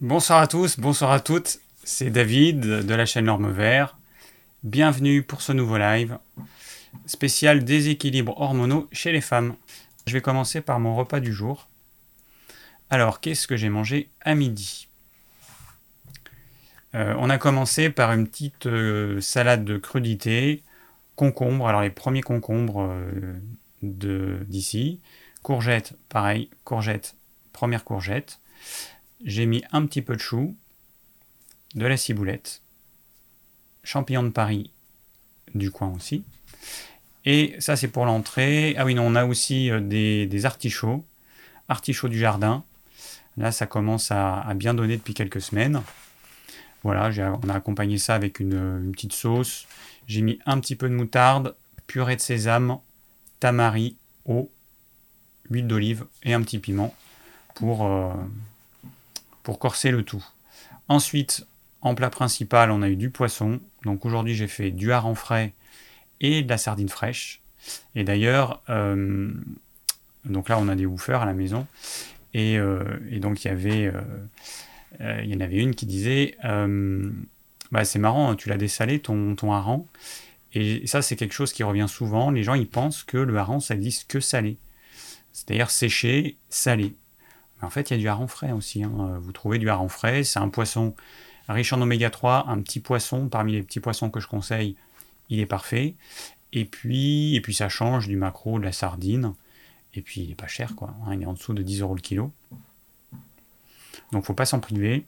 Bonsoir à tous, bonsoir à toutes, c'est David de la chaîne Norme Vert. Bienvenue pour ce nouveau live spécial déséquilibre hormonaux chez les femmes. Je vais commencer par mon repas du jour. Alors, qu'est-ce que j'ai mangé à midi? Euh, On a commencé par une petite euh, salade de crudité, concombre, alors les premiers concombres euh, d'ici, courgettes, pareil, courgettes, première courgette. J'ai mis un petit peu de chou, de la ciboulette, champignons de Paris du coin aussi. Et ça, c'est pour l'entrée. Ah oui, non, on a aussi euh, des, artichauts, artichauts du jardin. Là, ça commence à, bien donner depuis quelques semaines. Voilà, on a accompagné ça avec une, petite sauce. J'ai mis un petit peu de moutarde, purée de sésame, tamari, eau, huile d'olive et un petit piment pour, euh, pour corser le tout. Ensuite, en plat principal, on a eu du poisson. Donc aujourd'hui, j'ai fait du hareng frais et de la sardine fraîche. Et d'ailleurs, euh, donc là, on a des woofers à la maison. Et, euh, donc, il y avait, euh, il y en avait une qui disait bah, C'est marrant, tu l'as dessalé ton, ton hareng. Et ça, c'est quelque chose qui revient souvent. Les gens, ils pensent que le hareng, ça existe que salé. C'est-à-dire séché, salé. En fait, il y a du hareng frais aussi. Hein. Vous trouvez du hareng frais, c'est un poisson riche en oméga 3, un petit poisson, parmi les petits poissons que je conseille, il est parfait. Et puis, et puis ça change du macro, de la sardine. Et puis il est pas cher, quoi. Hein, il est en dessous de 10 euros le kilo. Donc faut pas s'en priver.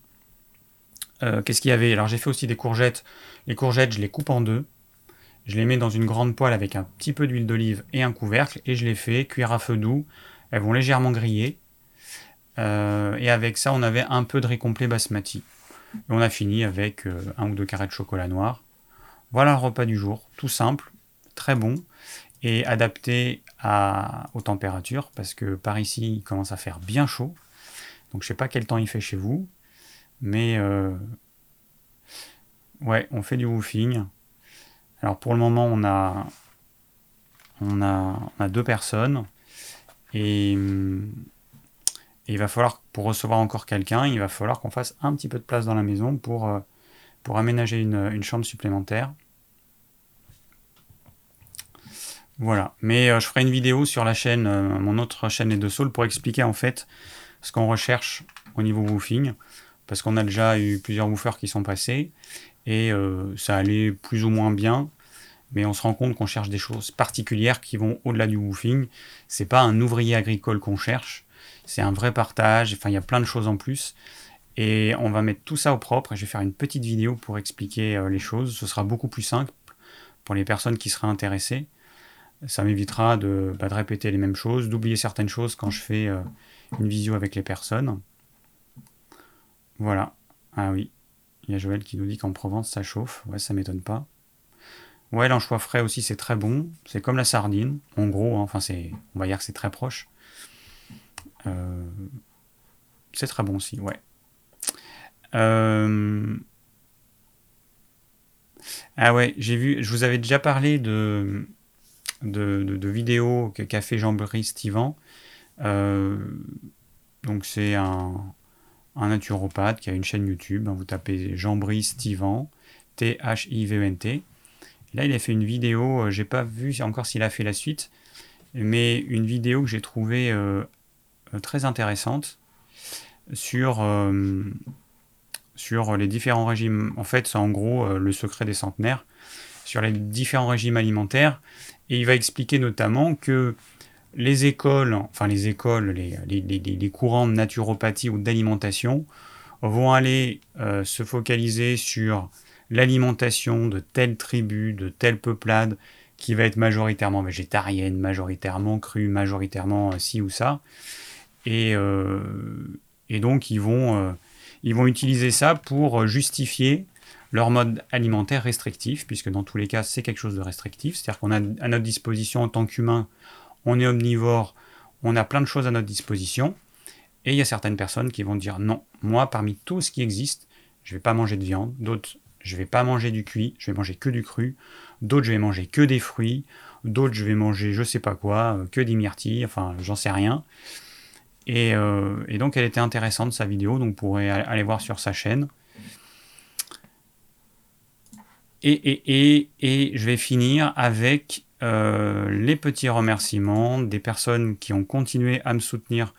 Euh, qu'est-ce qu'il y avait? Alors j'ai fait aussi des courgettes. Les courgettes, je les coupe en deux. Je les mets dans une grande poêle avec un petit peu d'huile d'olive et un couvercle. Et je les fais cuire à feu doux. Elles vont légèrement griller. Euh, et avec ça, on avait un peu de riz complet basmati. Et on a fini avec euh, un ou deux carrés de chocolat noir. Voilà le repas du jour, tout simple, très bon et adapté aux températures parce que par ici il commence à faire bien chaud. Donc je sais pas quel temps il fait chez vous, mais euh, ouais, on fait du woofing. Alors pour le moment on a on a, on a deux personnes et, il va falloir pour recevoir encore quelqu'un, il va falloir qu'on fasse un petit peu de place dans la maison pour euh, aménager une, chambre supplémentaire. Voilà. Mais euh, je ferai une vidéo sur la chaîne, euh, mon autre chaîne Les Deux Saules, pour expliquer en fait ce qu'on recherche au niveau woofing. Parce qu'on a déjà eu plusieurs woofers qui sont passés et ça allait plus ou moins bien. Mais on se rend compte qu'on cherche des choses particulières qui vont au-delà du woofing. C'est pas un ouvrier agricole qu'on cherche, c'est un vrai partage. Enfin, il y a plein de choses en plus. Et on va mettre tout ça au propre. Et je vais faire une petite vidéo pour expliquer euh, les choses. Ce sera beaucoup plus simple pour les personnes qui seraient intéressées. Ça m'évitera de, bah, répéter les mêmes choses, d'oublier certaines choses quand je fais euh, une visio avec les personnes. Voilà. Ah oui. Il y a Joël qui nous dit qu'en Provence ça chauffe. Ouais, ça m'étonne pas. Ouais, l'anchois frais aussi c'est très bon. C'est comme la sardine. En gros, hein. enfin on va dire que c'est très proche. Euh, c'est très bon aussi, ouais. Euh, ah ouais, j'ai vu, je vous avais déjà parlé de, de, vidéos qu'a fait Jean-Brice. Euh, donc c'est un, un, naturopathe qui a une chaîne YouTube. Vous tapez Jean-Brice Stivan, T-H-I-V-E-N-T. Là, il a fait une vidéo, j'ai pas vu encore s'il a fait la suite, mais une vidéo que j'ai trouvée très intéressante sur sur les différents régimes. En fait, c'est en gros euh, le secret des centenaires sur les différents régimes alimentaires. Et il va expliquer notamment que les écoles, enfin les écoles, les, les, courants de naturopathie ou d'alimentation vont aller euh, se focaliser sur l'alimentation de telle tribu, de telle peuplade, qui va être majoritairement végétarienne, majoritairement crue, majoritairement euh, ci ou ça. Et, et donc ils vont ils vont utiliser ça pour justifier leur mode alimentaire restrictif, puisque dans tous les cas, c'est quelque chose de restrictif. C'est-à-dire qu'on a à notre disposition en tant qu'humain, on est omnivore, on a plein de choses à notre disposition. Et il y a certaines personnes qui vont dire non, moi, parmi tout ce qui existe, je ne vais pas manger de viande. D'autres, je ne vais pas manger du cuit, je vais manger que du cru. D'autres, je vais manger que des fruits. D'autres, je vais manger je sais pas quoi, euh, que des myrtilles, enfin, j'en sais rien. Et, et, donc elle était intéressante sa vidéo, donc vous pourrez aller voir sur sa chaîne. Et, et, et je vais finir avec euh, les petits remerciements des personnes qui ont continué à me soutenir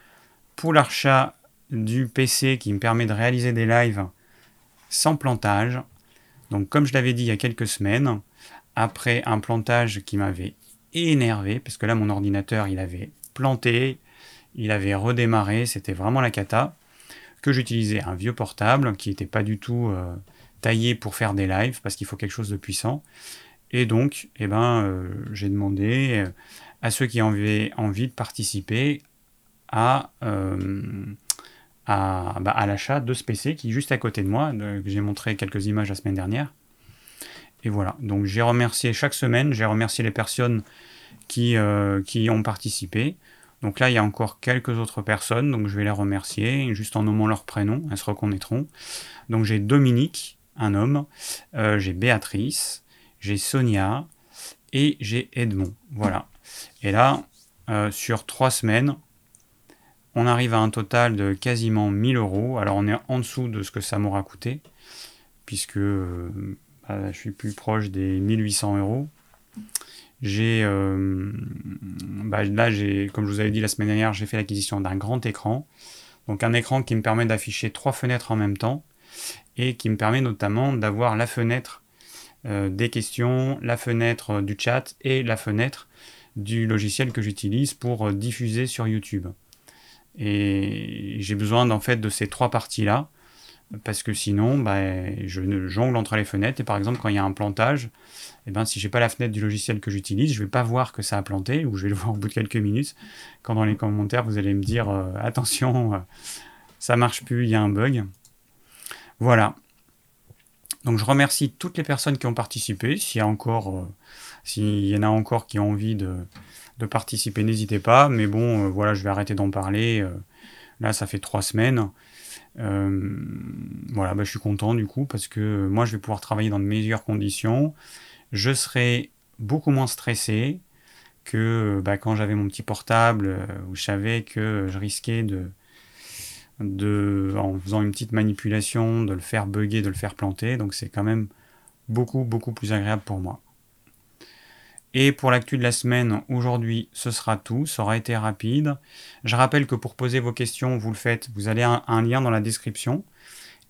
pour l'achat du PC qui me permet de réaliser des lives sans plantage. Donc comme je l'avais dit il y a quelques semaines, après un plantage qui m'avait énervé, parce que là mon ordinateur il avait planté, il avait redémarré, c'était vraiment la cata, que j'utilisais un vieux portable qui n'était pas du tout euh, taillé pour faire des lives, parce qu'il faut quelque chose de puissant. Et donc, eh ben, euh, j'ai demandé euh, à ceux qui avaient envie de participer à, à, bah, à l'achat de ce PC qui est juste à côté de moi. J'ai montré quelques images la semaine dernière. Et voilà, donc j'ai remercié chaque semaine, j'ai remercié les personnes qui, qui ont participé. Donc là, il y a encore quelques autres personnes, donc je vais les remercier, juste en nommant leur prénom, elles se reconnaîtront. Donc j'ai Dominique, un homme, j'ai Béatrice, j'ai Sonia et j'ai Edmond. Voilà. Et là, euh, sur trois semaines, on arrive à un total de quasiment 1000 euros. Alors on est en dessous de ce que ça m'aura coûté, puisque euh, bah, je suis plus proche des 1800 euros. J'ai, euh, bah, là, j'ai, comme je vous avais dit la semaine dernière, j'ai fait l'acquisition d'un grand écran. Donc un écran qui me permet d'afficher trois fenêtres en même temps et qui me permet notamment d'avoir la fenêtre euh, des questions, la fenêtre du chat et la fenêtre du logiciel que j'utilise pour euh, diffuser sur YouTube. Et j'ai besoin en fait de ces trois parties-là, parce que sinon, bah, je jongle entre les fenêtres, et par exemple, quand il y a un plantage, eh ben, si j'ai pas la fenêtre du logiciel que j'utilise, je vais pas voir que ça a planté, ou je vais le voir au bout de quelques minutes, quand dans les commentaires, vous allez me dire euh, attention, ça marche plus, il y a un bug. Voilà, donc je remercie toutes les personnes qui ont participé. S'il y, a encore, euh, s'il y en a encore qui ont envie de, participer, n'hésitez pas. Mais bon, euh, voilà, je vais arrêter d'en parler. Euh, là, ça fait trois semaines. Voilà, bah, je suis content du coup parce que moi, je vais pouvoir travailler dans de meilleures conditions. Je serai beaucoup moins stressé que bah, quand j'avais mon petit portable où je savais que je risquais de de, en faisant une petite manipulation, de le faire bugger, de le faire planter. Donc c'est quand même beaucoup, beaucoup plus agréable pour moi. Et pour l'actu de la semaine, aujourd'hui, ce sera tout. Ça aura été rapide. Je rappelle que pour poser vos questions, vous le faites. Vous allez un, un lien dans la description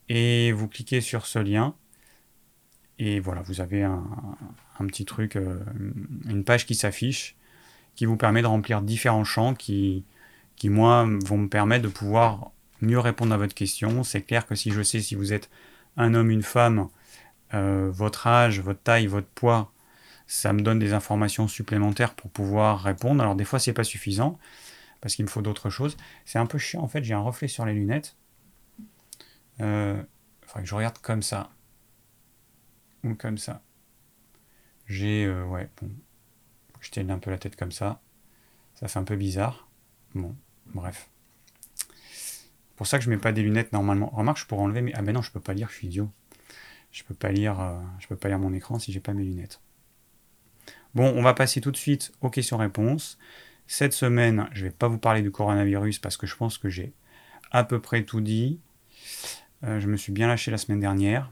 et vous cliquez sur ce lien. Et voilà, vous avez un, petit truc, euh, une page qui s'affiche, qui vous permet de remplir différents champs qui, qui, moi, vont me permettre de pouvoir mieux répondre à votre question. C'est clair que si je sais si vous êtes un homme, une femme, euh, votre âge, votre taille, votre poids, ça me donne des informations supplémentaires pour pouvoir répondre. Alors des fois c'est pas suffisant parce qu'il me faut d'autres choses. C'est un peu chiant en fait, j'ai un reflet sur les lunettes. Il euh, faudrait que je regarde comme ça. Ou comme ça. J'ai... Euh, ouais, bon. Je tienne un peu la tête comme ça. Ça fait un peu bizarre. Bon, bref pour ça que je mets pas des lunettes normalement. Remarque, je pourrais enlever mais Ah ben non, je peux pas lire, je suis idiot. Je peux pas lire, euh, je peux pas lire mon écran si j'ai pas mes lunettes. Bon, on va passer tout de suite aux questions-réponses. Cette semaine, je vais pas vous parler du coronavirus parce que je pense que j'ai à peu près tout dit. Euh, je me suis bien lâché la semaine dernière.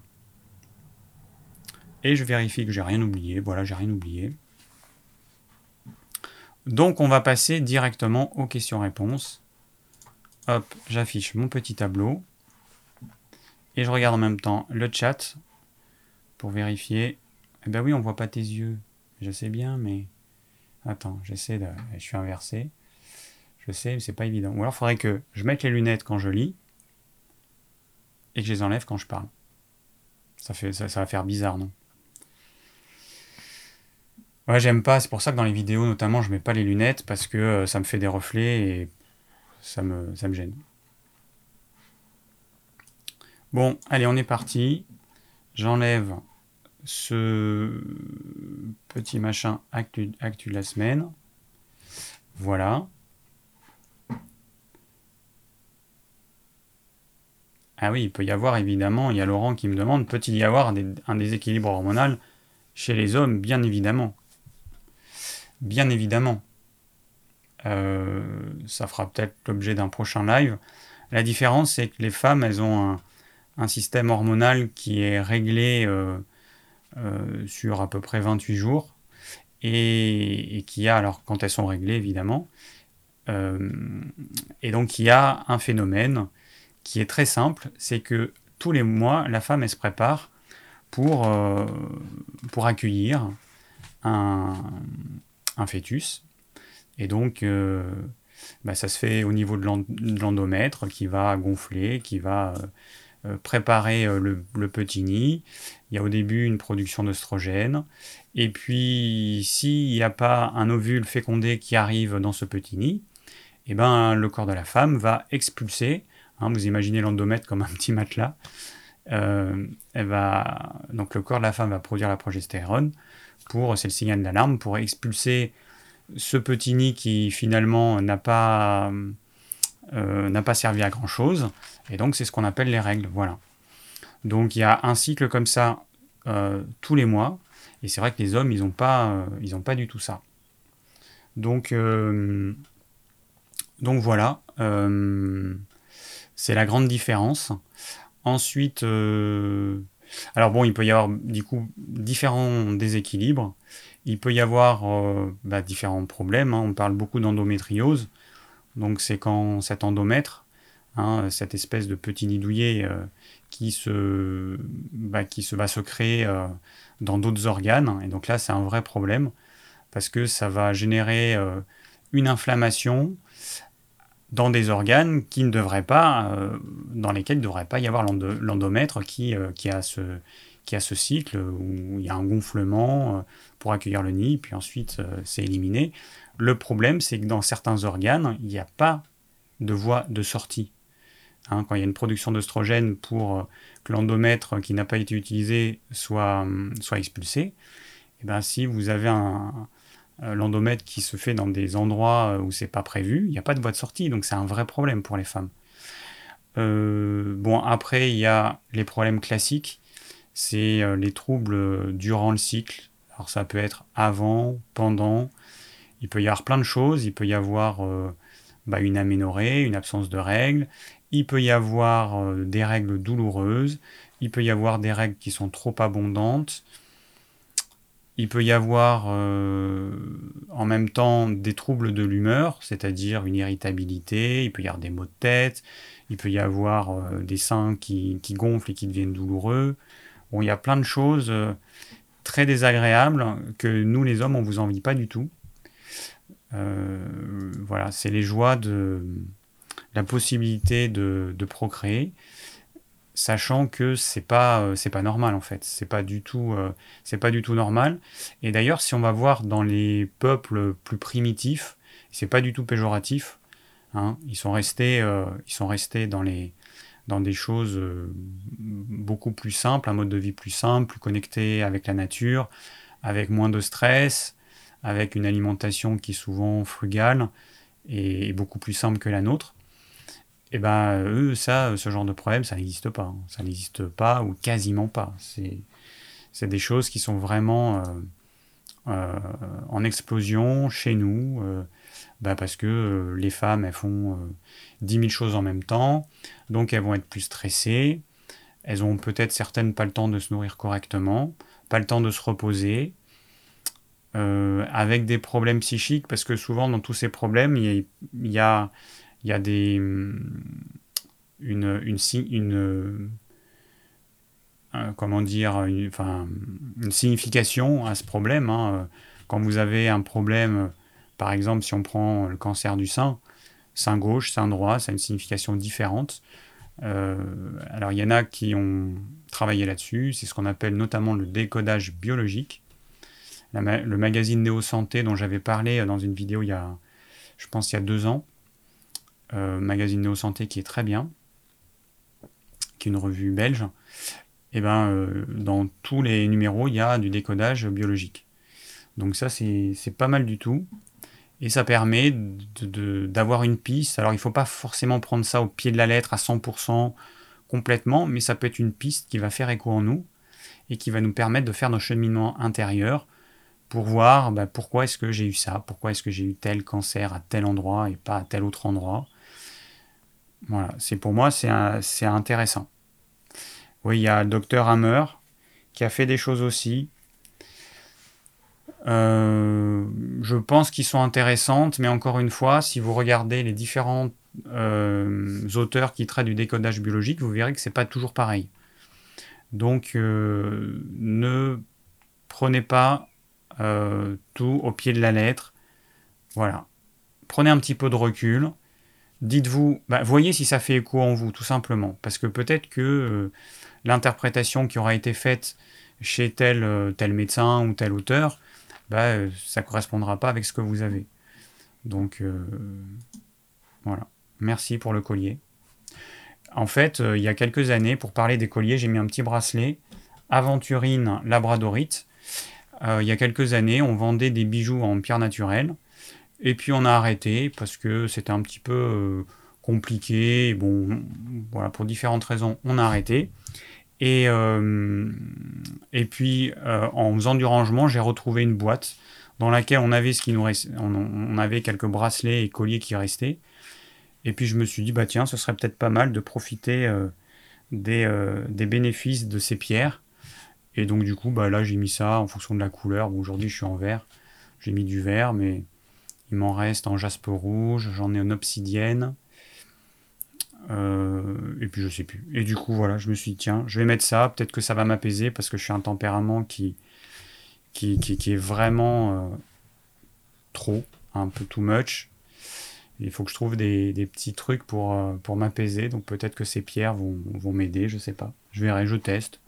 Et je vérifie que j'ai rien oublié. Voilà, j'ai rien oublié. Donc on va passer directement aux questions-réponses. Hop, j'affiche mon petit tableau. Et je regarde en même temps le chat pour vérifier. Eh ben oui, on voit pas tes yeux. Je sais bien, mais... Attends, j'essaie de... Je suis inversé. Je sais, mais c'est pas évident. Ou alors, il faudrait que je mette les lunettes quand je lis et que je les enlève quand je parle. Ça, fait, ça, va faire bizarre, non? Ouais, j'aime pas. C'est pour ça que dans les vidéos, notamment, je mets pas les lunettes parce que euh, ça me fait des reflets et ça me, ça me gêne. Bon, allez, on est parti. J'enlève ce petit machin actu, actu de la semaine. Voilà. Ah oui, il peut y avoir évidemment, il y a Laurent qui me demande, peut-il y avoir un déséquilibre hormonal chez les hommes? Bien évidemment. Bien évidemment. ça fera peut-être l'objet d'un prochain live. La différence, c'est que les femmes, elles ont un, système hormonal qui est réglé sur à peu près 28 jours et, qui a, alors quand elles sont réglées évidemment, et donc il y a un phénomène qui est très simple, c'est que tous les mois, la femme, elle se prépare pour, euh, pour accueillir un, un, fœtus. Et donc, euh, bah, ça se fait au niveau de l'endomètre qui va gonfler, qui va euh, préparer le, le, petit nid. Il y a au début une production d'oestrogène. Et puis, s'il n'y a pas un ovule fécondé qui arrive dans ce petit nid, eh ben, le corps de la femme va expulser Hein, vous imaginez l'endomètre comme un petit matelas. Euh, elle va, donc le corps de la femme va produire la progestérone pour, c'est le signal d'alarme, pour expulser ce petit nid qui finalement n'a pas, euh, n'a pas servi à grand chose. Et donc c'est ce qu'on appelle les règles. Voilà. Donc il y a un cycle comme ça euh, tous les mois. Et c'est vrai que les hommes, ils n'ont pas, ils pas du tout ça. Donc, donc voilà. C'est la grande différence. Ensuite, euh, alors bon, il peut y avoir du coup différents déséquilibres. Il peut y avoir euh, bah, différents problèmes. Hein. On parle beaucoup d'endométriose. Donc c'est quand cet endomètre, hein, cette espèce de petit nid douillet euh, qui, se, bah, qui va se créer dans d'autres organes. Et donc là, c'est un vrai problème parce que ça va générer une inflammation dans des organes qui ne devraient pas, euh, dans lesquels il ne devrait pas y avoir l'endomètre qui, euh, qui, a ce, cycle où il y a un gonflement euh, pour accueillir le nid, puis ensuite c'est éliminé. Le problème, c'est que dans certains organes, il n'y a pas de voie de sortie. Hein, quand il y a une production d'œstrogène pour que l'endomètre qui n'a pas été utilisé soit, soit expulsé, et eh ben, si vous avez un, euh, l'endomètre qui se fait dans des endroits euh, où c'est pas prévu, il n'y a pas de voie de sortie, donc c'est un vrai problème pour les femmes. Euh, bon, après, il y a les problèmes classiques, c'est les troubles durant le cycle. Alors ça peut être avant, pendant, il peut y avoir plein de choses, il peut y avoir bah, une aménorrhée, une absence de règles, il peut y avoir des règles douloureuses, il peut y avoir des règles qui sont trop abondantes, il peut y avoir euh, en même temps des troubles de l'humeur, c'est-à-dire une irritabilité, il peut y avoir des maux de tête, il peut y avoir euh, des seins qui, gonflent et qui deviennent douloureux. Il y a plein de choses euh, très désagréables que nous les hommes on vous envie pas du tout. Voilà, c'est les joies de la possibilité de procréer sachant que c'est pas euh, c'est pas normal en fait. C'est pas du tout euh, c'est pas du tout normal. Et d'ailleurs si on va voir dans les peuples plus primitifs c'est pas du tout péjoratif hein, ils sont restés euh, ils sont restés dans les dans des choses beaucoup plus simples un mode de vie plus simple plus connecté avec la nature avec moins de stress avec une alimentation qui est souvent frugale et beaucoup plus simple que la nôtre eh ben eux, ce genre de problème, ça n'existe pas. Hein. Ça n'existe pas ou quasiment pas. C'est des choses qui sont vraiment euh, euh, en explosion chez nous, euh, bah, parce que les femmes, elles font 10 000 choses en même temps, donc elles vont être plus stressées. Elles ont peut-être certaines pas le temps de se nourrir correctement, pas le temps de se reposer, avec des problèmes psychiques, parce que souvent dans tous ces problèmes, il y a y a des, une, une, une euh, comment dire, une signification à ce problème. Hein. Quand vous avez un problème, par exemple, si on prend le cancer du sein, sein gauche, sein droit, ça a une signification différente. Euh, alors il y en a qui ont travaillé là-dessus, c'est ce qu'on appelle notamment le décodage biologique. Le magazine Néo Santé dont j'avais parlé dans une vidéo il y a, je pense, il y a deux ans, euh, magazine Néo Santé qui est très bien, qui est une revue belge, et eh ben euh, dans tous les numéros, il y a du décodage biologique. Donc ça, c'est pas mal du tout. Et ça permet d'avoir une piste. Alors il ne faut pas forcément prendre ça au pied de la lettre à 100% complètement, mais ça peut être une piste qui va faire écho en nous et qui va nous permettre de faire nos cheminements intérieurs pour voir bah, pourquoi est-ce que j'ai eu ça, pourquoi est-ce que j'ai eu tel cancer à tel endroit et pas à tel autre endroit? Voilà, c'est pour moi c'est intéressant. Oui, il y a le docteur Hammer qui a fait des choses aussi. Euh, je pense qu'ils sont intéressantes, mais encore une fois, si vous regardez les différents euh, auteurs qui traitent du décodage biologique, vous verrez que c'est pas toujours pareil. Donc, euh, ne prenez pas tout au pied de la lettre. Voilà. Prenez un petit peu de recul. Dites-vous, bah, voyez si ça fait écho en vous, tout simplement. Parce que peut-être que l'interprétation qui aura été faite chez tel, tel médecin ou tel auteur, bah, euh, ça ne correspondra pas avec ce que vous avez. Donc euh, voilà. Merci pour le collier. En fait, euh, il y a quelques années, pour parler des colliers, j'ai mis un petit bracelet Aventurine Labradorite. Il y a quelques années, on vendait des bijoux en pierre naturelle. Et puis on a arrêté parce que c'était un petit peu compliqué. Bon, voilà, pour différentes raisons, on a arrêté. Et, euh, puis, euh, en faisant du rangement, j'ai retrouvé une boîte dans laquelle on avait, ce qui nous on, avait quelques bracelets et colliers qui restaient. Et puis, je me suis dit, bah tiens, ce serait peut-être pas mal de profiter euh, des, bénéfices de ces pierres. Et donc, du coup, bah, là, j'ai mis ça en fonction de la couleur. Bon, aujourd'hui, je suis en vert. J'ai mis du vert, mais il m'en reste en jaspe rouge. J'en ai en obsidienne. Euh, et puis je sais plus. Et du coup, voilà, je me suis dit, tiens, je vais mettre ça, peut-être que ça va m'apaiser parce que je suis un tempérament qui, qui, qui, est vraiment euh, trop, un peu too much. Il faut que je trouve des, petits trucs pour, euh, pour m'apaiser. Donc peut-être que ces pierres vont, vont m'aider, je sais pas. Je verrai, je teste.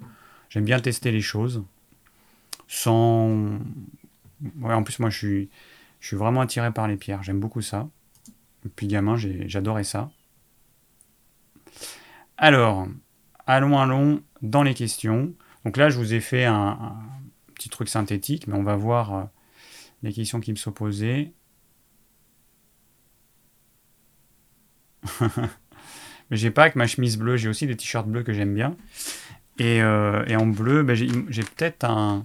J'aime bien tester les choses. Sans. En plus, moi, je suis, je suis vraiment attiré par les pierres. J'aime beaucoup ça. Depuis gamin, j'adorais ça. Alors, allons, allons dans les questions. Donc là, je vous ai fait un, petit truc synthétique, mais on va voir euh, les questions qui me sont posées. mais j'ai pas que ma chemise bleue, j'ai aussi des t-shirts bleus que j'aime bien. Et, euh, en bleu, ben, j'ai peut-être un,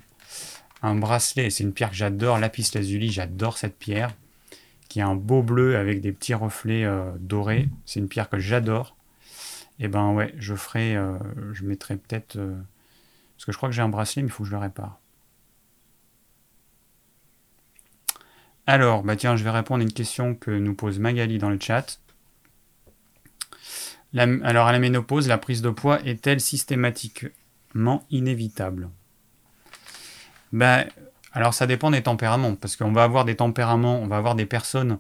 bracelet. C'est une pierre que j'adore, lapis lazuli, j'adore cette pierre, qui est un beau bleu avec des petits reflets euh, dorés. C'est une pierre que j'adore. Et ben ouais, je ferai, euh, je mettrai peut-être, parce que je crois que j'ai un bracelet, mais il faut que je le répare. Alors, bah tiens, je vais répondre à une question que nous pose Magali dans le chat. Alors, à la ménopause, la prise de poids est-elle systématiquement inévitable? Bah, Alors, ça dépend des tempéraments, parce qu'on va avoir des tempéraments, on va avoir des personnes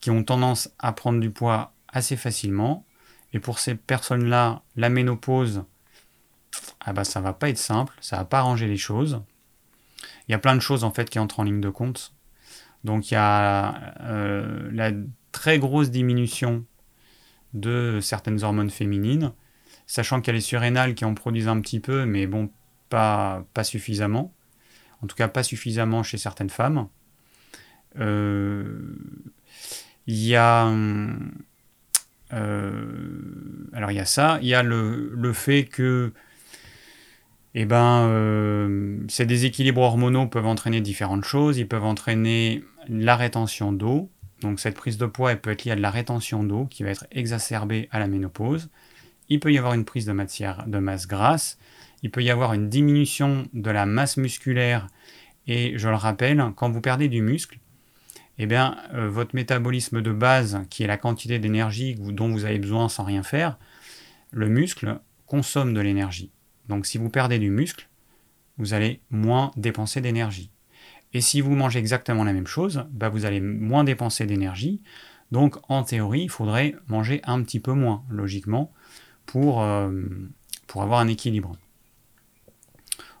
qui ont tendance à prendre du poids assez facilement, et pour ces personnes-là, la ménopause, ah bah ça va pas être simple, ça va pas arranger les choses. Il y a plein de choses en fait qui entrent en ligne de compte. Donc il y a euh, la très grosse diminution de certaines hormones féminines, sachant qu'il y a les surrénales qui en produisent un petit peu, mais bon, pas, pas suffisamment. En tout cas, pas suffisamment chez certaines femmes. Euh, il y a euh, alors il y a ça, il y a le, fait que eh ben, euh, ces déséquilibres hormonaux peuvent entraîner différentes choses. Ils peuvent entraîner la rétention d'eau. Donc cette prise de poids elle peut être liée à de la rétention d'eau qui va être exacerbée à la ménopause. Il peut y avoir une prise de matière de masse grasse. Il peut y avoir une diminution de la masse musculaire. Et je le rappelle, quand vous perdez du muscle, eh bien, euh, votre métabolisme de base, qui est la quantité d'énergie dont vous avez besoin sans rien faire, le muscle consomme de l'énergie. Donc si vous perdez du muscle, vous allez moins dépenser d'énergie. Et si vous mangez exactement la même chose, bah, vous allez moins dépenser d'énergie. Donc en théorie, il faudrait manger un petit peu moins, logiquement, pour, euh, pour avoir un équilibre.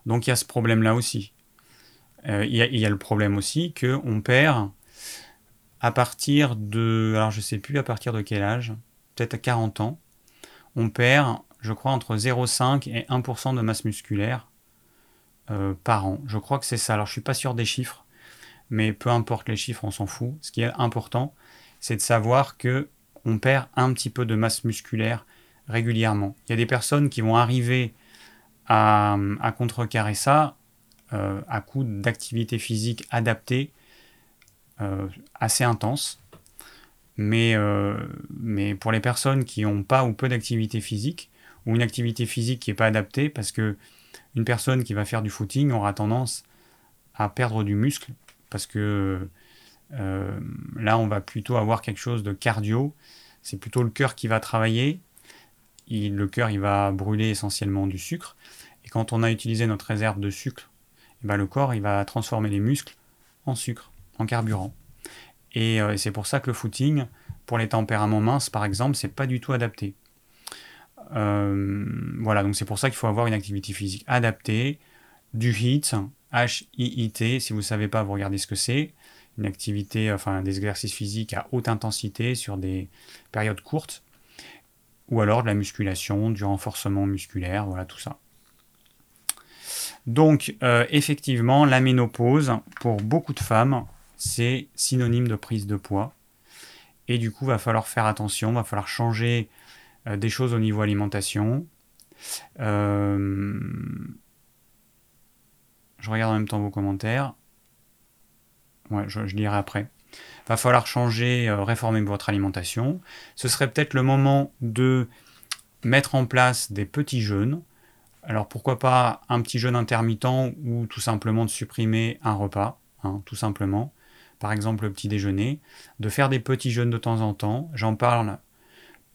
Donc il y a ce problème-là aussi. Euh, il, y a, le problème aussi qu'on perd à partir de, alors je sais plus à partir de quel âge, peut-être à 40 ans, on perd, je crois, entre 0,5 et 1% de masse musculaire euh, par an. Je crois que c'est ça. Alors je suis pas sûr des chiffres, mais peu importe les chiffres, on s'en fout. Ce qui est important, c'est de savoir que on perd un petit peu de masse musculaire régulièrement. Il y a des personnes qui vont arriver à, contrecarrer ça à coup d'activité physique adaptée assez intense. Mais, mais pour les personnes qui n'ont pas ou peu d'activité physique, ou une activité physique qui n'est pas adaptée, parce que une personne qui va faire du footing aura tendance à perdre du muscle, parce que euh, là, on va plutôt avoir quelque chose de cardio. C'est plutôt le cœur qui va travailler. le cœur, il va brûler essentiellement du sucre. Et quand on a utilisé notre réserve de sucre, eh ben, le corps, il va transformer les muscles en sucre, en carburant. Et euh, c'est pour ça que le footing, pour les tempéraments minces, par exemple, c'est pas du tout adapté. Euh, voilà, donc c'est pour ça qu'il faut avoir une activité physique adaptée, du HIIT, H-I-I-T, si vous ne savez pas, vous regardez ce que c'est une activité, enfin des exercices physiques à haute intensité sur des périodes courtes, ou alors de la musculation, du renforcement musculaire, voilà tout ça. Donc euh, effectivement, la ménopause, pour beaucoup de femmes, c'est synonyme de prise de poids. Et du coup, va falloir faire attention, va falloir changer des choses au niveau alimentation. Euh, je regarde en même temps vos commentaires je, lirai après. Va falloir changer, euh, réformer votre alimentation. Ce serait peut-être le moment de mettre en place des petits jeûnes. Alors pourquoi pas un petit jeûne intermittent ou tout simplement de supprimer un repas, hein, tout simplement. Par exemple le petit déjeuner. De faire des petits jeûnes de temps en temps. J'en parle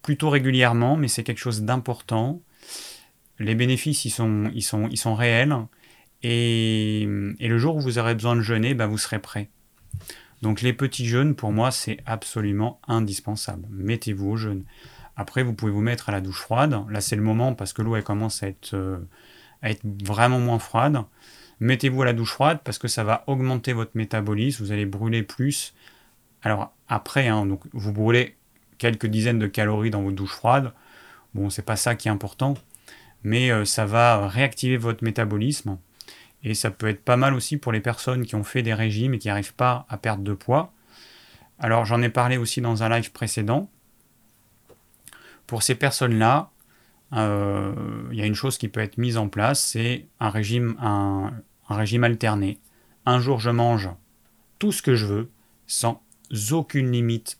plutôt régulièrement, mais c'est quelque chose d'important. Les bénéfices, ils sont, réels. Et, le jour où vous aurez besoin de jeûner, ben, vous serez prêt. Donc les petits jeûnes, pour moi, c'est absolument indispensable. Mettez-vous au jeûne. Après, vous pouvez vous mettre à la douche froide. Là, c'est le moment parce que l'eau, elle commence à être, euh, vraiment moins froide. Mettez-vous à la douche froide parce que ça va augmenter votre métabolisme. Vous allez brûler plus. Alors après, hein, vous brûlez quelques dizaines de calories dans votre douche froide. Bon, c'est pas ça qui est important. Mais euh, ça va réactiver votre métabolisme. Et ça peut être pas mal aussi pour les personnes qui ont fait des régimes et qui n'arrivent pas à perdre de poids. Alors j'en ai parlé aussi dans un live précédent. Pour ces personnes-là, euh, il y a une chose qui peut être mise en place, c'est un régime, un, régime alterné. Un jour je mange tout ce que je veux, sans aucune limite.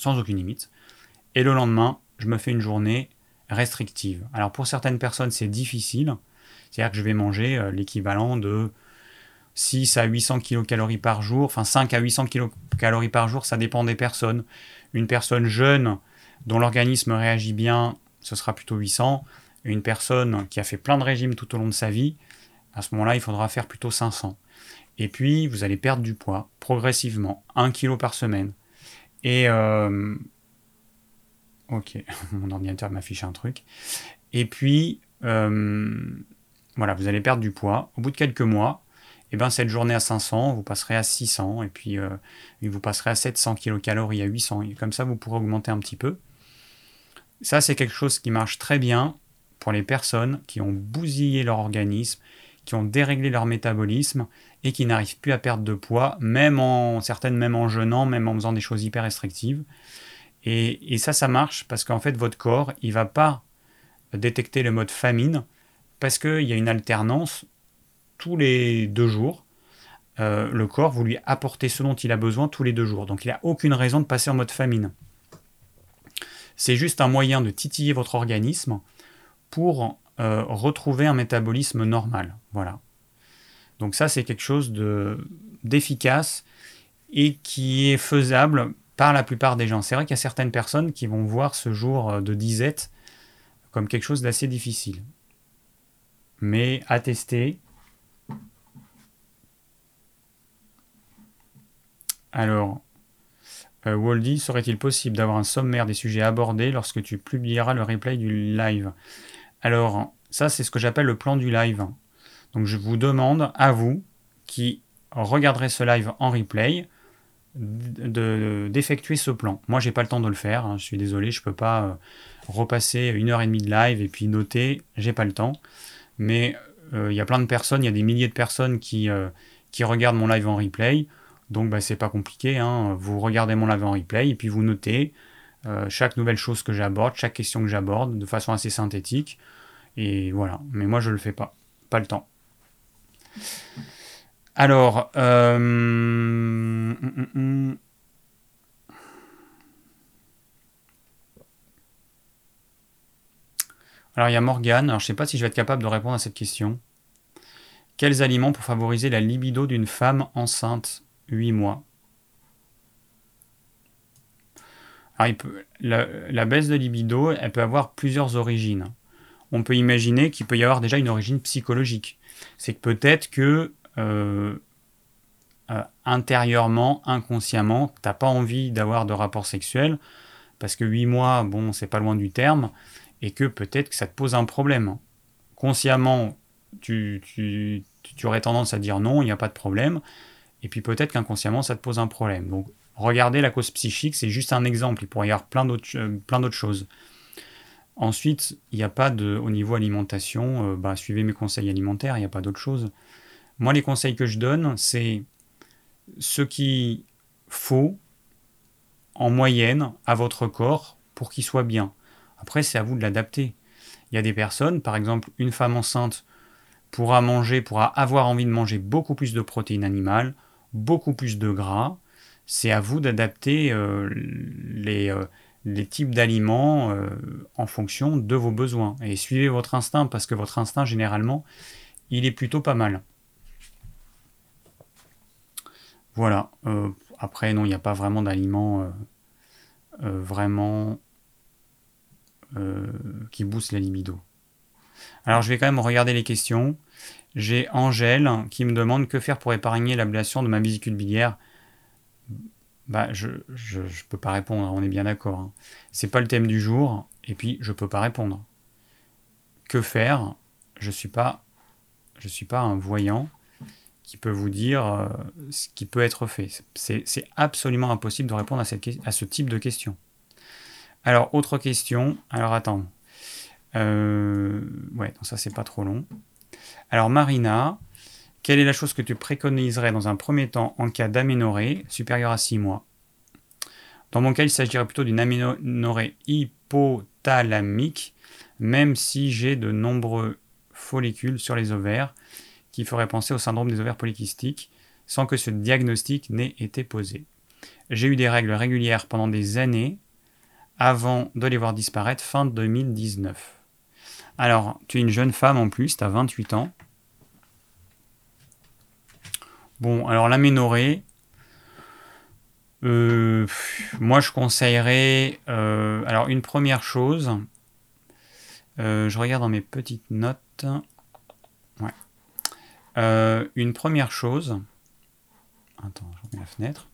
Sans aucune limite. Et le lendemain, je me fais une journée restrictive. Alors pour certaines personnes, c'est difficile. C'est-à-dire que je vais manger euh, l'équivalent de 6 à 800 kcal par jour, enfin 5 à 800 kcal par jour, ça dépend des personnes. Une personne jeune dont l'organisme réagit bien, ce sera plutôt 800. une personne qui a fait plein de régimes tout au long de sa vie, à ce moment-là, il faudra faire plutôt 500. Et puis, vous allez perdre du poids progressivement, 1 kg par semaine. Et... Euh, ok, mon ordinateur m'affiche un truc. Et puis, euh, voilà, vous allez perdre du poids. Au bout de quelques mois, et eh ben, cette journée à 500, vous passerez à 600, et puis euh, vous passerez à 700 kcal, à 800. Et comme ça, vous pourrez augmenter un petit peu. Ça, c'est quelque chose qui marche très bien pour les personnes qui ont bousillé leur organisme, qui ont déréglé leur métabolisme et qui n'arrivent plus à perdre de poids, même en certaines, même en jeûnant, même en faisant des choses hyper restrictives. Et, et ça, ça marche parce qu'en fait, votre corps, il va pas détecter le mode famine, parce qu'il y a une alternance tous les deux jours. Euh, le corps, vous lui apportez ce dont il a besoin tous les deux jours. Donc il n'a aucune raison de passer en mode famine. C'est juste un moyen de titiller votre organisme pour euh, retrouver un métabolisme normal. Voilà. Donc ça, c'est quelque chose d'efficace et qui est faisable par la plupart des gens. C'est vrai qu'il y a certaines personnes qui vont voir ce jour de disette comme quelque chose d'assez difficile mais à tester. Alors, euh, Waldy, serait-il possible d'avoir un sommaire des sujets abordés lorsque tu publieras le replay du live? Alors, ça, c'est ce que j'appelle le plan du live. Donc, je vous demande, à vous, qui regarderez ce live en replay, d'effectuer ce plan. Moi, j'ai pas le temps de le faire. Hein. je suis désolé, je peux pas euh, repasser une heure et demie de live et puis noter. J'ai pas le temps mais euh, il y a plein de personnes, il y a des milliers de personnes qui, euh, regardent mon live en replay. Donc bah, c'est pas compliqué, hein. vous regardez mon live en replay et puis vous notez euh, chaque nouvelle chose que j'aborde, chaque question que j'aborde de façon assez synthétique. Et voilà, mais moi je le fais pas, pas le temps. Alors, euh, hum, hum, hum. alors il y a Morgane. Alors je ne sais pas si je vais être capable de répondre à cette question. Quels aliments pour favoriser la libido d'une femme enceinte? 8 mois Alors, la, baisse de libido, elle peut avoir plusieurs origines. On peut imaginer qu'il peut y avoir déjà une origine psychologique. C'est que peut-être que euh, euh, intérieurement, inconsciemment, t'as pas envie d'avoir de rapport sexuel parce que 8 mois, bon, c'est pas loin du terme, et que peut-être que ça te pose un problème. Consciemment, tu, aurais tendance à dire non, il n'y a pas de problème, et puis peut-être qu'inconsciemment, ça te pose un problème. Regardez la cause psychique, c'est juste un exemple, il pourrait y avoir plein d'autres, euh, choses. Ensuite, il n'y a pas de, au niveau alimentation, bah, suivez mes conseils alimentaires, il n'y a pas d'autre chose. Moi, les conseils que je donne, c'est ce qu'il faut en moyenne à votre corps pour qu'il soit bien. Après, c'est à vous de l'adapter. Il y a des personnes, par exemple, une femme enceinte pourra manger, pourra avoir envie de manger beaucoup plus de protéines animales, beaucoup plus de gras. C'est à vous d'adapter euh, les, euh, les, types d'aliments euh, en fonction de vos besoins. Et suivez votre instinct, parce que votre instinct, généralement, il est plutôt pas mal. Voilà. Après, non, il n'y a pas vraiment d'aliments vraiment qui boostent la libido. Alors, je vais quand même regarder les questions. J'ai Angèle qui me demande que faire pour épargner l'ablation de ma vésicule biliaire. Bah, je ne peux pas répondre, on est bien d'accord. Hein. C'est pas le thème du jour, et puis je peux pas répondre. Que faire? Je suis pas, je suis pas un voyant qui peut vous dire euh, ce qui peut être fait. C'est absolument impossible de répondre à, cette, à, ce type de questions. Alors, autre question. Alors, attends. Euh, ouais, ça, c'est pas trop long. Alors, Marina, quelle est la chose que tu préconiserais dans un premier temps en cas d'aménorrhée supérieure à 6 mois? Dans mon cas, il s'agirait plutôt d'une aménorrhée hypothalamique, même si j'ai de nombreux follicules sur les ovaires qui ferait penser au syndrome des ovaires polykystiques, sans que ce diagnostic n'ait été posé. J'ai eu des règles régulières pendant des années avant de les voir disparaître fin 2019. Alors, tu es une jeune femme en plus, tu as 28 ans. Bon, alors l'aménorrhée, euh, moi je conseillerais, euh, alors une première chose, euh, je regarde dans mes petites notes. Euh, une première chose. Attends, je remets la fenêtre.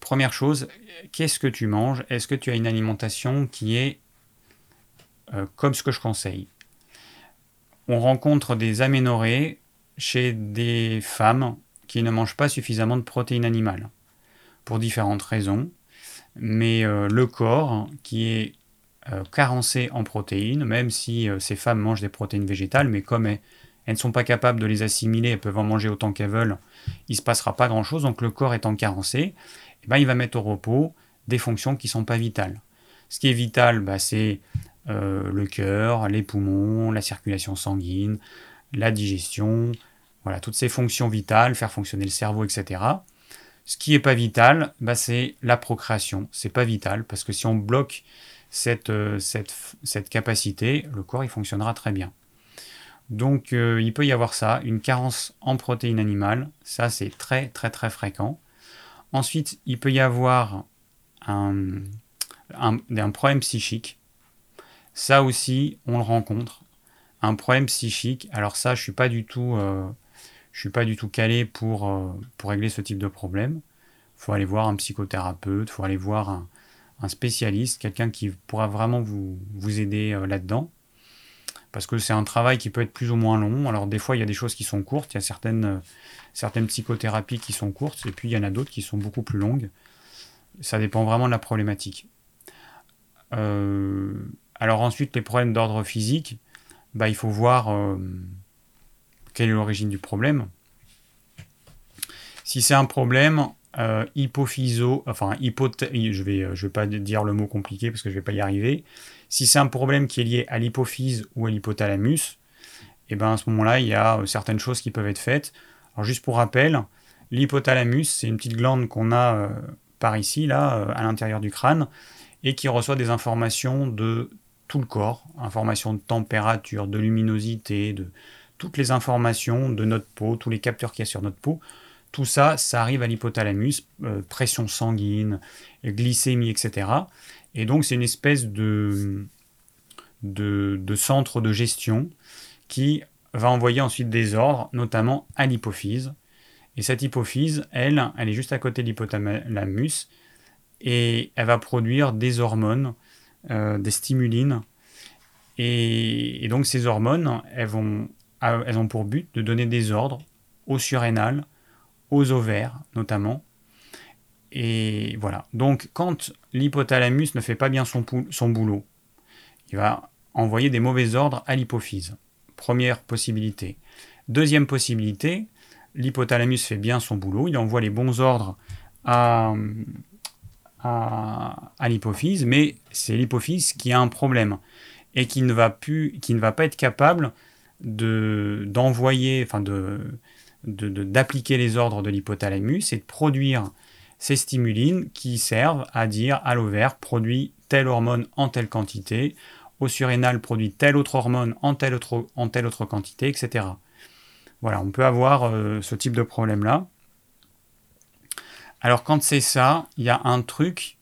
Première chose, qu'est-ce que tu manges? Est-ce que tu as une alimentation qui est comme ce que je conseille? On rencontre des aménorrhées chez des femmes qui ne mangent pas suffisamment de protéines animales, pour différentes raisons. Mais euh, le corps, qui est euh, carencées en protéines, même si euh, ces femmes mangent des protéines végétales, mais comme elles, ne sont pas capables de les assimiler, elles peuvent en manger autant qu'elles veulent, il ne se passera pas grand-chose. Donc le corps étant carencé, eh ben, il va mettre au repos des fonctions qui ne sont pas vitales. Ce qui est vital, bah, c'est le cœur, les poumons, la circulation sanguine, la digestion, voilà, toutes ces fonctions vitales, faire fonctionner le cerveau, etc. Ce qui n'est pas vital, bah, c'est la procréation. C'est pas vital parce que si on bloque euh, cette, cette, capacité, le corps il fonctionnera très bien. Donc euh, il peut y avoir ça, une carence en protéines animales, ça c'est très très très fréquent. Ensuite, il peut y avoir un, un, problème psychique. Ça aussi, on le rencontre. Un problème psychique. Alors ça, je suis pas du tout, euh, je suis pas du tout calé pour, pour régler ce type de problème. Il faut aller voir un psychothérapeute, il faut aller voir un, un spécialiste, quelqu'un qui pourra vraiment vous, vous aider euh, là-dedans. Parce que c'est un travail qui peut être plus ou moins long. Alors des fois, il y a des choses qui sont courtes, il y a certaines, euh, certaines psychothérapies qui sont courtes, et puis il y en a d'autres qui sont beaucoup plus longues. Ça dépend vraiment de la problématique. Euh, alors ensuite, les problèmes d'ordre physique, bah, il faut voir quelle est l'origine du problème. Si c'est un problème euh, hypophyso, enfin je vais, euh, je vais pas dire le mot compliqué parce que je vais pas y arriver. Si c'est un problème qui est lié à l'hypophyse ou à l'hypothalamus, et ben à ce moment-là, il y a certaines choses qui peuvent être faites. Alors juste pour rappel, l'hypothalamus, c'est une petite glande qu'on a par ici, là, à l'intérieur du crâne, et qui reçoit des informations de tout le corps, informations de température, de luminosité, de toutes les informations de notre peau, tous les capteurs qu'il y a sur notre peau. Tout ça, ça arrive à l'hypothalamus, euh, pression sanguine, glycémie, etc. Et donc c'est une espèce de, centre de gestion qui va envoyer ensuite des ordres, notamment à l'hypophyse. Et cette hypophyse, elle, elle est juste à côté de l'hypothalamus, et elle va produire des hormones euh, des stimulines. Et, donc ces hormones, elles, vont, elles ont pour but de donner des ordres aux surrénales, aux ovaires notamment. Et voilà. Donc quand l'hypothalamus ne fait pas bien son, boulot, il va envoyer des mauvais ordres à l'hypophyse. Première possibilité. Deuxième possibilité, l'hypothalamus fait bien son boulot, il envoie les bons ordres à, l'hypophyse, mais c'est l'hypophyse qui a un problème et qui ne va pas être capable de, d'envoyer, enfin de, d'appliquer les ordres de l'hypothalamus et de produire ces stimulines qui servent à dire à l'ovaire produit telle hormone en telle quantité, au surrénal produit telle autre hormone en telle autre, quantité, etc. Voilà, on peut avoir euh, ce type de problème-là. Alors quand c'est ça, il y a un truc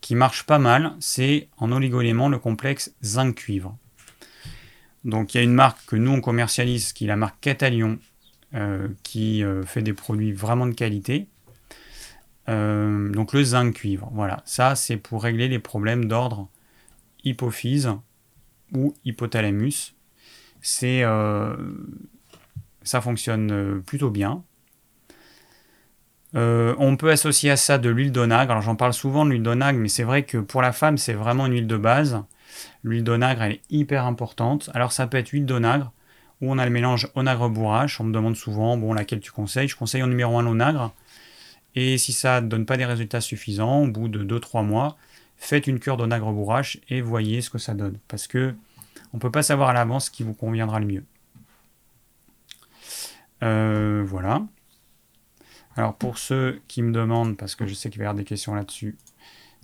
qui marche pas mal, c'est en oligoélément le complexe zinc-cuivre. Donc il y a une marque que nous on commercialise, qui est la marque Catalion, euh, qui euh, fait des produits vraiment de qualité. Euh, donc le zinc-cuivre, voilà, ça c'est pour régler les problèmes d'ordre hypophyse ou hypothalamus. C'est, ça fonctionne plutôt bien. On peut associer à ça de l'huile d'onagre. Alors j'en parle souvent de l'huile d'onagre, mais c'est vrai que pour la femme, c'est vraiment une huile de base. L'huile d'onagre, elle est hyper importante. Alors ça peut être huile d'onagre, où on a le mélange onagre-bourrache. On me demande souvent, bon, laquelle tu conseilles? Je conseille en numéro 1 l'onagre. Et si ça ne donne pas des résultats suffisants, au bout de 2-3 mois, faites une cure d'onagre-bourrache et voyez ce que ça donne. Parce que on ne peut pas savoir à l'avance ce qui vous conviendra le mieux. Euh, voilà. Alors pour ceux qui me demandent, parce que je sais qu'il va y avoir des questions là-dessus,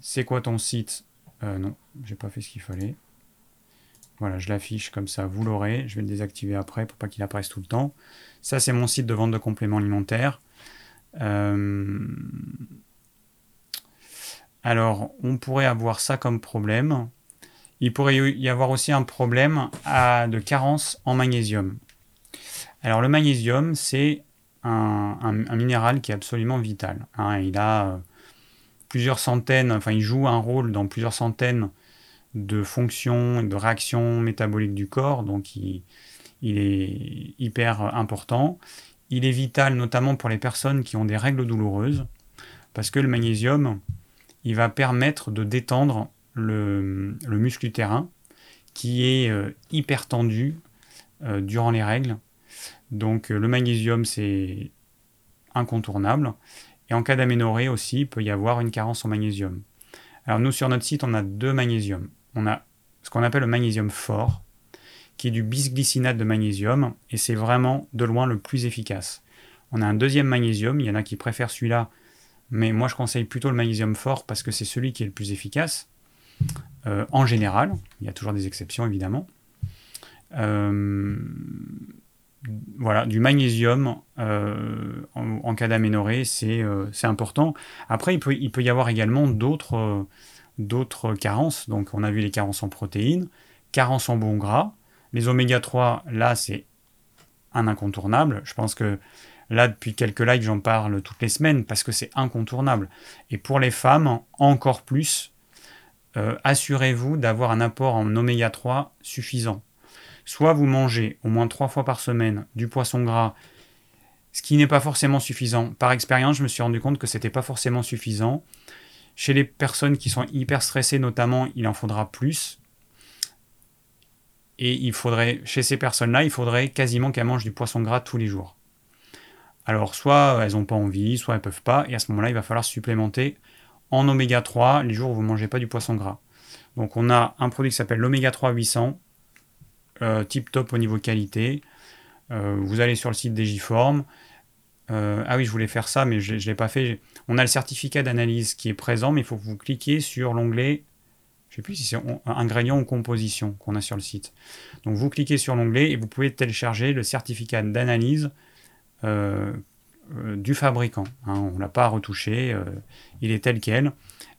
c'est quoi ton site? Euh, Non, j'ai pas fait ce qu'il fallait. Voilà, je l'affiche comme ça, vous l'aurez. Je vais le désactiver après pour pas qu'il apparaisse tout le temps. Ça, c'est mon site de vente de compléments alimentaires. Euh, alors, on pourrait avoir ça comme problème. Il pourrait y avoir aussi un problème de carence en magnésium. Alors, le magnésium, c'est un, minéral qui est absolument vital. Hein. Il a euh, plusieurs centaines, enfin il joue un rôle dans plusieurs centaines de fonctions, de réactions métaboliques du corps, donc il, est hyper important. Il est vital notamment pour les personnes qui ont des règles douloureuses, parce que le magnésium, il va permettre de détendre le, muscle utérin, qui est euh, hyper tendu euh, durant les règles. Donc euh, le magnésium, c'est incontournable. Et en cas d'aménorrhée aussi, il peut y avoir une carence en magnésium. Alors nous, sur notre site, on a deux magnésiums. On a ce qu'on appelle le magnésium fort, qui est du bisglycinate de magnésium, et c'est vraiment de loin le plus efficace. On a un deuxième magnésium, il y en a qui préfèrent celui-là, mais moi je conseille plutôt le magnésium fort parce que c'est celui qui est le plus efficace. Euh, en général, il y a toujours des exceptions évidemment. Euh, voilà, du magnésium euh, en, cas d'aménorrhée, c'est important. Après, il peut y avoir également d'autres d'autres carences. Donc, on a vu les carences en protéines, carences en bons gras. Les oméga 3, là, c'est un incontournable. Je pense que là, depuis quelques likes, j'en parle toutes les semaines parce que c'est incontournable. Et pour les femmes, encore plus, euh, assurez-vous d'avoir un apport en oméga 3 suffisant. Soit vous mangez au moins trois fois par semaine du poisson gras, ce qui n'est pas forcément suffisant. Par expérience, je me suis rendu compte que ce n'était pas forcément suffisant. Chez les personnes qui sont hyper stressées notamment, il en faudra plus. Et il faudrait, chez ces personnes-là, il faudrait quasiment qu'elles mangent du poisson gras tous les jours. Alors, soit elles n'ont pas envie, soit elles peuvent pas, et à ce moment-là, il va falloir supplémenter en oméga 3 les jours où vous ne mangez pas du poisson gras. Donc, on a un produit qui s'appelle l'oméga 3 800, euh, tip top au niveau qualité. Euh, vous allez sur le site Digiform. Euh, ah oui, je voulais faire ça, mais je ne l'ai pas fait. On a le certificat d'analyse qui est présent, mais il faut que vous cliquiez sur l'onglet, je sais plus ingrédients ou composition qu'on a sur le site. Donc vous cliquez sur l'onglet et vous pouvez télécharger le certificat d'analyse du fabricant. Hein. on ne l'a pas retouché, il est tel quel.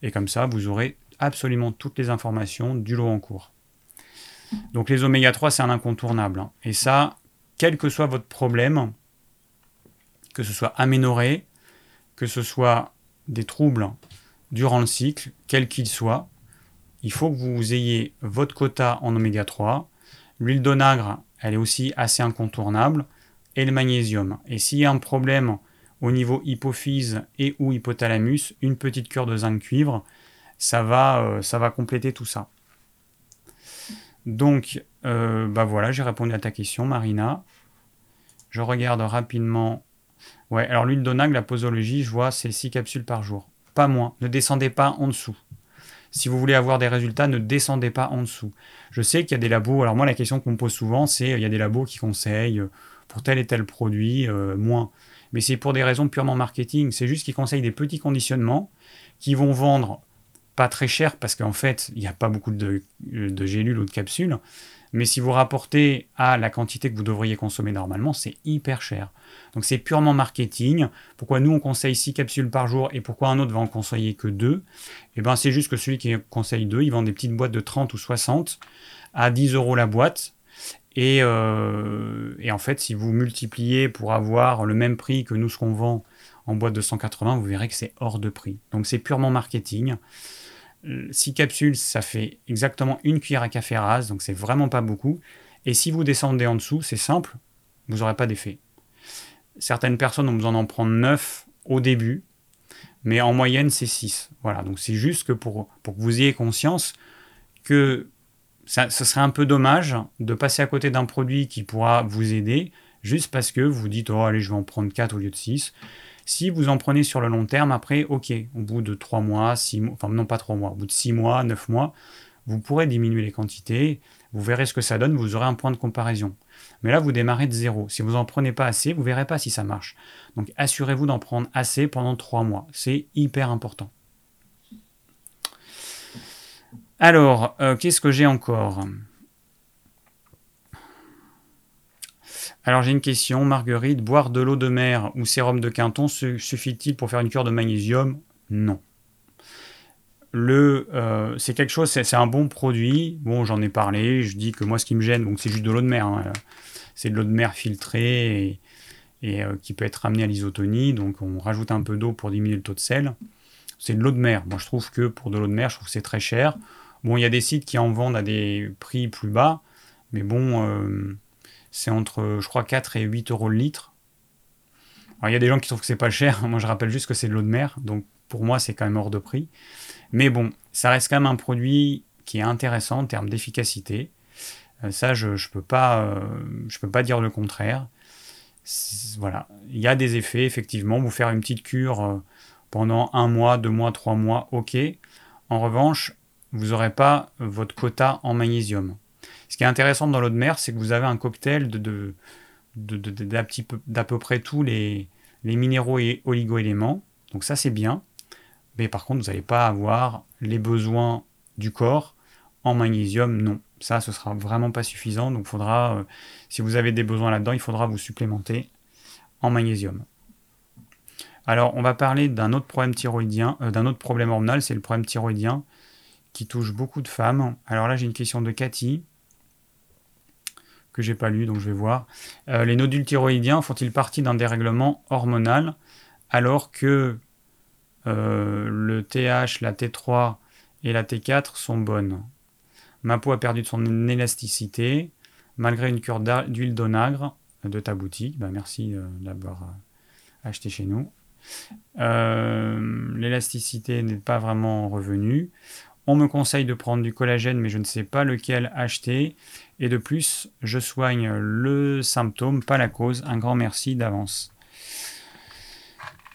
Et comme ça, vous aurez absolument toutes les informations du lot en cours. Donc les oméga 3, c'est un incontournable. Hein. Et ça, quel que soit votre problème, que ce soit aménorrhée, que ce soit des troubles durant le cycle, quel qu'il soit, il faut que vous ayez votre quota en oméga 3. L'huile d'onagre, elle est aussi assez incontournable. Et le magnésium. Et s'il y a un problème au niveau hypophyse et ou hypothalamus, une petite cure de zinc cuivre, ça va, euh, ça va compléter tout ça. Donc, euh, bah voilà, j'ai répondu à ta question, Marina. Je regarde rapidement. Ouais, alors l'huile d'onag, la posologie, je vois, c'est 6 capsules par jour. Pas moins. Ne descendez pas en dessous. Si vous voulez avoir des résultats, ne descendez pas en dessous. Je sais qu'il y a des labos. Alors, moi, la question qu'on pose souvent, c'est il y a des labos qui conseillent euh, pour tel et tel produit moins. Mais c'est pour des raisons purement marketing. C'est juste qu'ils conseillent des petits conditionnements qui vont vendre pas très cher parce qu'en fait, il n'y a pas beaucoup de, de, gélules ou de capsules. Mais si vous rapportez à la quantité que vous devriez consommer normalement, c'est hyper cher. Donc c'est purement marketing. Pourquoi nous on conseille 6 capsules par jour et pourquoi un autre va en conseiller que 2 Eh bien c'est juste que celui qui conseille 2, il vend des petites boîtes de 30 ou 60 à 10 euros la boîte. Et, euh, et, en fait, si vous multipliez pour avoir le même prix que nous ce qu'on vend en boîte de 180, vous verrez que c'est hors de prix. Donc c'est purement marketing. 6 capsules, ça fait exactement une cuillère à café rase, donc c'est vraiment pas beaucoup. Et si vous descendez en dessous, c'est simple, vous n'aurez pas d'effet. Certaines personnes ont besoin d'en prendre 9 au début, mais en moyenne, c'est 6. Voilà, donc c'est juste que pour, que vous ayez conscience que ça, ce serait un peu dommage de passer à côté d'un produit qui pourra vous aider juste parce que vous dites, oh allez, je vais en prendre 4 au lieu de 6. Si vous en prenez sur le long terme, après, ok, au bout de 3 mois, 6 mois, enfin non pas 3 mois, au bout de 6 mois, 9 mois, vous pourrez diminuer les quantités, vous verrez ce que ça donne, vous aurez un point de comparaison. Mais là, vous démarrez de zéro. Si vous n'en prenez pas assez, vous verrez pas si ça marche. Donc assurez-vous d'en prendre assez pendant 3 mois. C'est hyper important. Alors, euh, qu'est-ce que j'ai encore? Alors j'ai une question, Marguerite, boire de l'eau de mer ou sérum de Quinton suffit-il pour faire une cure de magnésium? Non. Euh, c'est quelque chose, c'est, un bon produit. Bon, j'en ai parlé, je dis que moi ce qui me gêne, donc c'est juste de l'eau de mer. Hein. C'est de l'eau de mer filtrée et, euh, qui peut être ramenée à l'isotonie. Donc on rajoute un peu d'eau pour diminuer le taux de sel. C'est de l'eau de mer. Moi je trouve que pour de l'eau de mer, je trouve c'est très cher. Bon, il y a des sites qui en vendent à des prix plus bas, mais bon, euh, c'est entre, je crois, 4 et 8 euros le litre. Alors, il y a des gens qui trouvent que c'est pas cher. Moi, je rappelle juste que c'est de l'eau de mer. Donc, pour moi, c'est quand même hors de prix. Mais bon, ça reste quand même un produit qui est intéressant en termes d'efficacité. Euh, ça, je ne peux, pas, euh, peux pas dire le contraire. Voilà, il y a des effets, effectivement. Vous faire une petite cure euh, pendant un mois, deux mois, trois mois, ok. En revanche, vous n'aurez pas votre quota en magnésium. Ce qui est intéressant dans l'eau de mer, c'est que vous avez un cocktail d'à peu près tous les, minéraux et oligo-éléments. Donc ça, c'est bien. Mais par contre, vous n'allez pas avoir les besoins du corps en magnésium, non. Ça, ce sera vraiment pas suffisant. Donc, faudra, euh, si vous avez des besoins là-dedans, il faudra vous supplémenter en magnésium. Alors, on va parler d'un autre problème thyroïdien, euh, d'un autre problème hormonal, c'est le problème thyroïdien qui touche beaucoup de femmes. Alors là, j'ai une question de Cathy que j'ai pas lu, donc je vais voir. Euh, les nodules thyroïdiens font-ils partie d'un dérèglement hormonal alors que euh, le TH, la T3 et la T4 sont bonnes Ma peau a perdu de son élasticité malgré une cure d'huile d'onagre de ta boutique. Bah, merci euh, d'avoir acheté chez nous. L'élasticité n'est pas vraiment revenue. On me conseille de prendre du collagène, mais je ne sais pas lequel acheter. Et de plus, je soigne le symptôme, pas la cause. Un grand merci d'avance.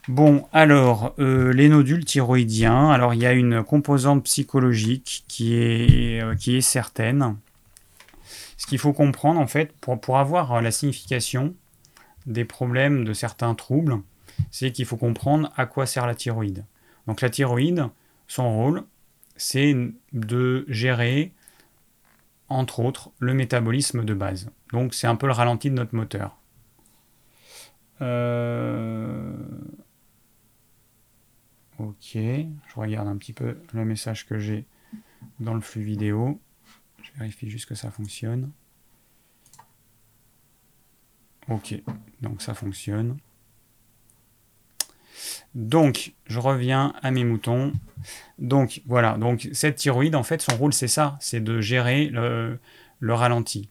Bon, alors, euh, les nodules thyroïdiens. Alors, il y a une composante psychologique qui est, euh, certaine. Ce qu'il faut comprendre, en fait, pour, pour avoir la signification des problèmes de certains troubles, c'est qu'il faut comprendre à quoi sert la thyroïde. Donc la thyroïde, son rôle, c'est de gérer, entre autres, le métabolisme de base. Donc c'est un peu le ralenti de notre moteur. Euh, ok, je regarde un petit peu le message que j'ai dans le flux vidéo. Je vérifie juste que ça fonctionne. Ok, donc ça fonctionne. Donc, je reviens à mes moutons. Donc, voilà. Donc, cette thyroïde, en fait, son rôle, c'est ça. C'est de gérer le, ralenti.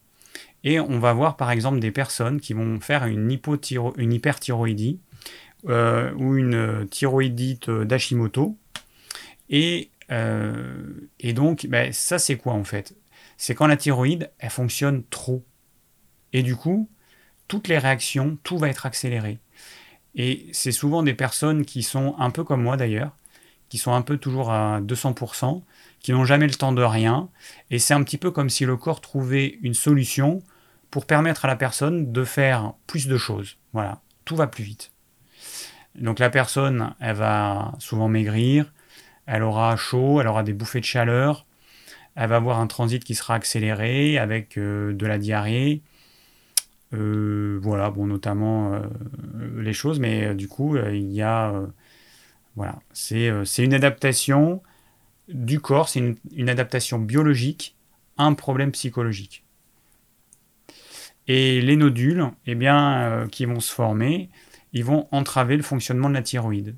Et on va voir, par exemple, des personnes qui vont faire une, une hyperthyroïdie euh, ou une thyroïdite d'Hashimoto. Et, euh, et donc, ben, ça, c'est quoi, en fait? C'est quand la thyroïde, elle fonctionne trop. Et du coup, toutes les réactions, tout va être accéléré. Et c'est souvent des personnes qui sont un peu comme moi d'ailleurs, qui sont un peu toujours à 200%, qui n'ont jamais le temps de rien. Et c'est un petit peu comme si le corps trouvait une solution pour permettre à la personne de faire plus de choses. Voilà, tout va plus vite. Donc la personne, elle va souvent maigrir, elle aura chaud, elle aura des bouffées de chaleur, elle va avoir un transit qui sera accéléré avec euh, de la diarrhée, euh, voilà, bon, notamment euh, les choses, mais du coup, il y a. voilà, c'est une adaptation du corps, c'est une, adaptation biologique à un problème psychologique. Et les nodules, eh bien, qui vont se former, ils vont entraver le fonctionnement de la thyroïde.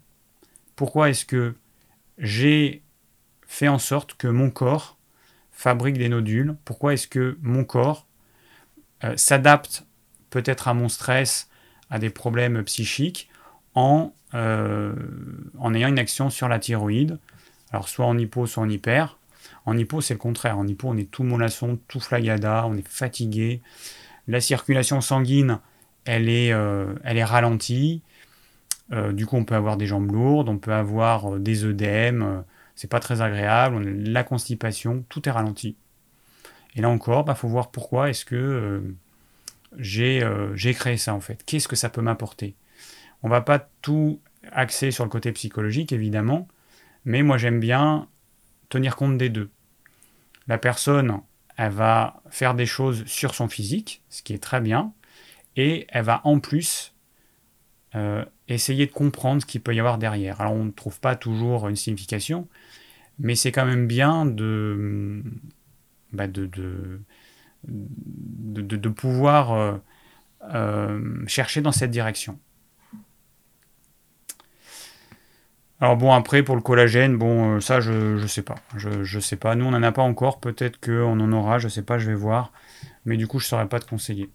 Pourquoi est-ce que j'ai fait en sorte que mon corps fabrique des nodules? Pourquoi est-ce que mon corps s'adapte peut-être à mon stress, à des problèmes psychiques, en, euh, en ayant une action sur la thyroïde? Alors soit en hypo, soit en hyper. En hypo, c'est le contraire. En hypo, on est tout mollasson, tout flagada, on est fatigué. La circulation sanguine, elle est, euh, elle est ralentie. Euh, du coup, on peut avoir des jambes lourdes, on peut avoir des œdèmes. c'est pas très agréable. La constipation, tout est ralenti. Et là encore, il bah, faut voir pourquoi est-ce que euh, j'ai créé ça en fait. Qu'est-ce que ça peut m'apporter? On va pas tout axer sur le côté psychologique évidemment, mais moi j'aime bien tenir compte des deux. La personne, elle va faire des choses sur son physique, ce qui est très bien, et elle va en plus euh, essayer de comprendre ce qu'il peut y avoir derrière. Alors on ne trouve pas toujours une signification, mais c'est quand même bien de, bah, de, de, pouvoir euh, euh, chercher dans cette direction. Alors bon, après, pour le collagène, bon, ça, je ne sais pas. Je, je sais pas. Nous, on n'en a pas encore. Peut-être qu'on en aura, je sais pas, je vais voir. Mais du coup, je ne saurais pas te conseiller.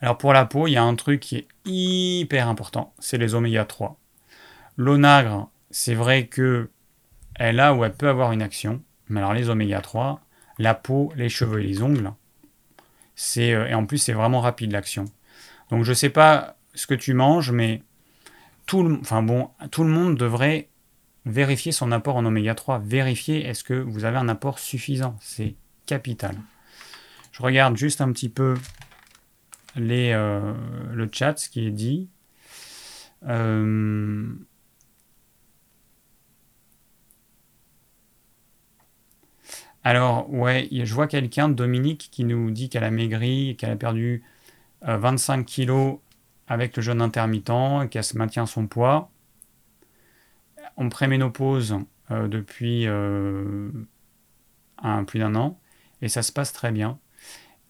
Alors pour la peau, il y a un truc qui est hyper important, c'est les oméga 3. L'onagre, c'est vrai que elle a ou elle peut avoir une action, mais alors les oméga 3, la peau, les cheveux et les ongles. C'est, euh, et en plus, c'est vraiment rapide l'action. Donc je ne sais pas ce que tu manges, mais tout le, monde devrait vérifier son apport en oméga 3. Vérifier est-ce que vous avez un apport suffisant. C'est capital. Je regarde juste un petit peu les, euh, le chat, ce qui est dit. Euh, Alors, ouais, je vois quelqu'un, Dominique, qui nous dit qu'elle a maigri, qu'elle a perdu 25 euh, kilos avec le jeûne intermittent et qu'elle maintient son poids. En préménopause euh, depuis un, plus d'un an et ça se passe très bien.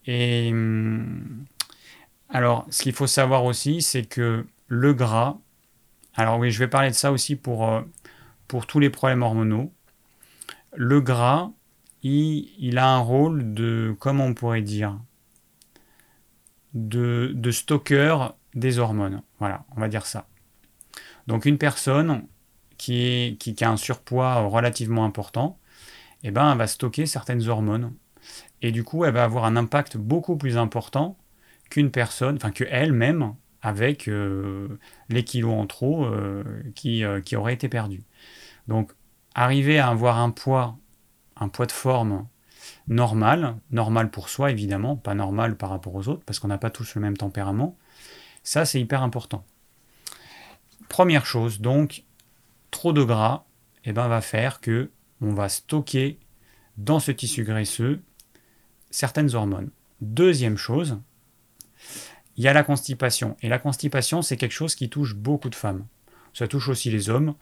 Et hum, alors, ce qu'il faut savoir aussi, c'est que le gras, alors oui, je vais parler de ça aussi pour, pour tous les problèmes hormonaux. Le gras, il, a un rôle de, comment on pourrait dire, de, de stocker des hormones. Voilà, on va dire ça. Donc une personne qui, a un surpoids relativement important, eh ben, elle va stocker certaines hormones. Et du coup, elle va avoir un impact beaucoup plus important qu'une personne, enfin qu'elle-même, avec euh, les kilos en trop euh, qui, euh, qui auraient été perdus. Donc, arriver à avoir un poids un poids de forme normal, normal pour soi évidemment, pas normal par rapport aux autres, parce qu'on n'a pas tous le même tempérament. Ça, c'est hyper important. Première chose, donc, trop de gras eh ben, va faire que on va stocker dans ce tissu graisseux certaines hormones. Deuxième chose, il y a la constipation. Et la constipation, c'est quelque chose qui touche beaucoup de femmes. Ça touche aussi les hommes,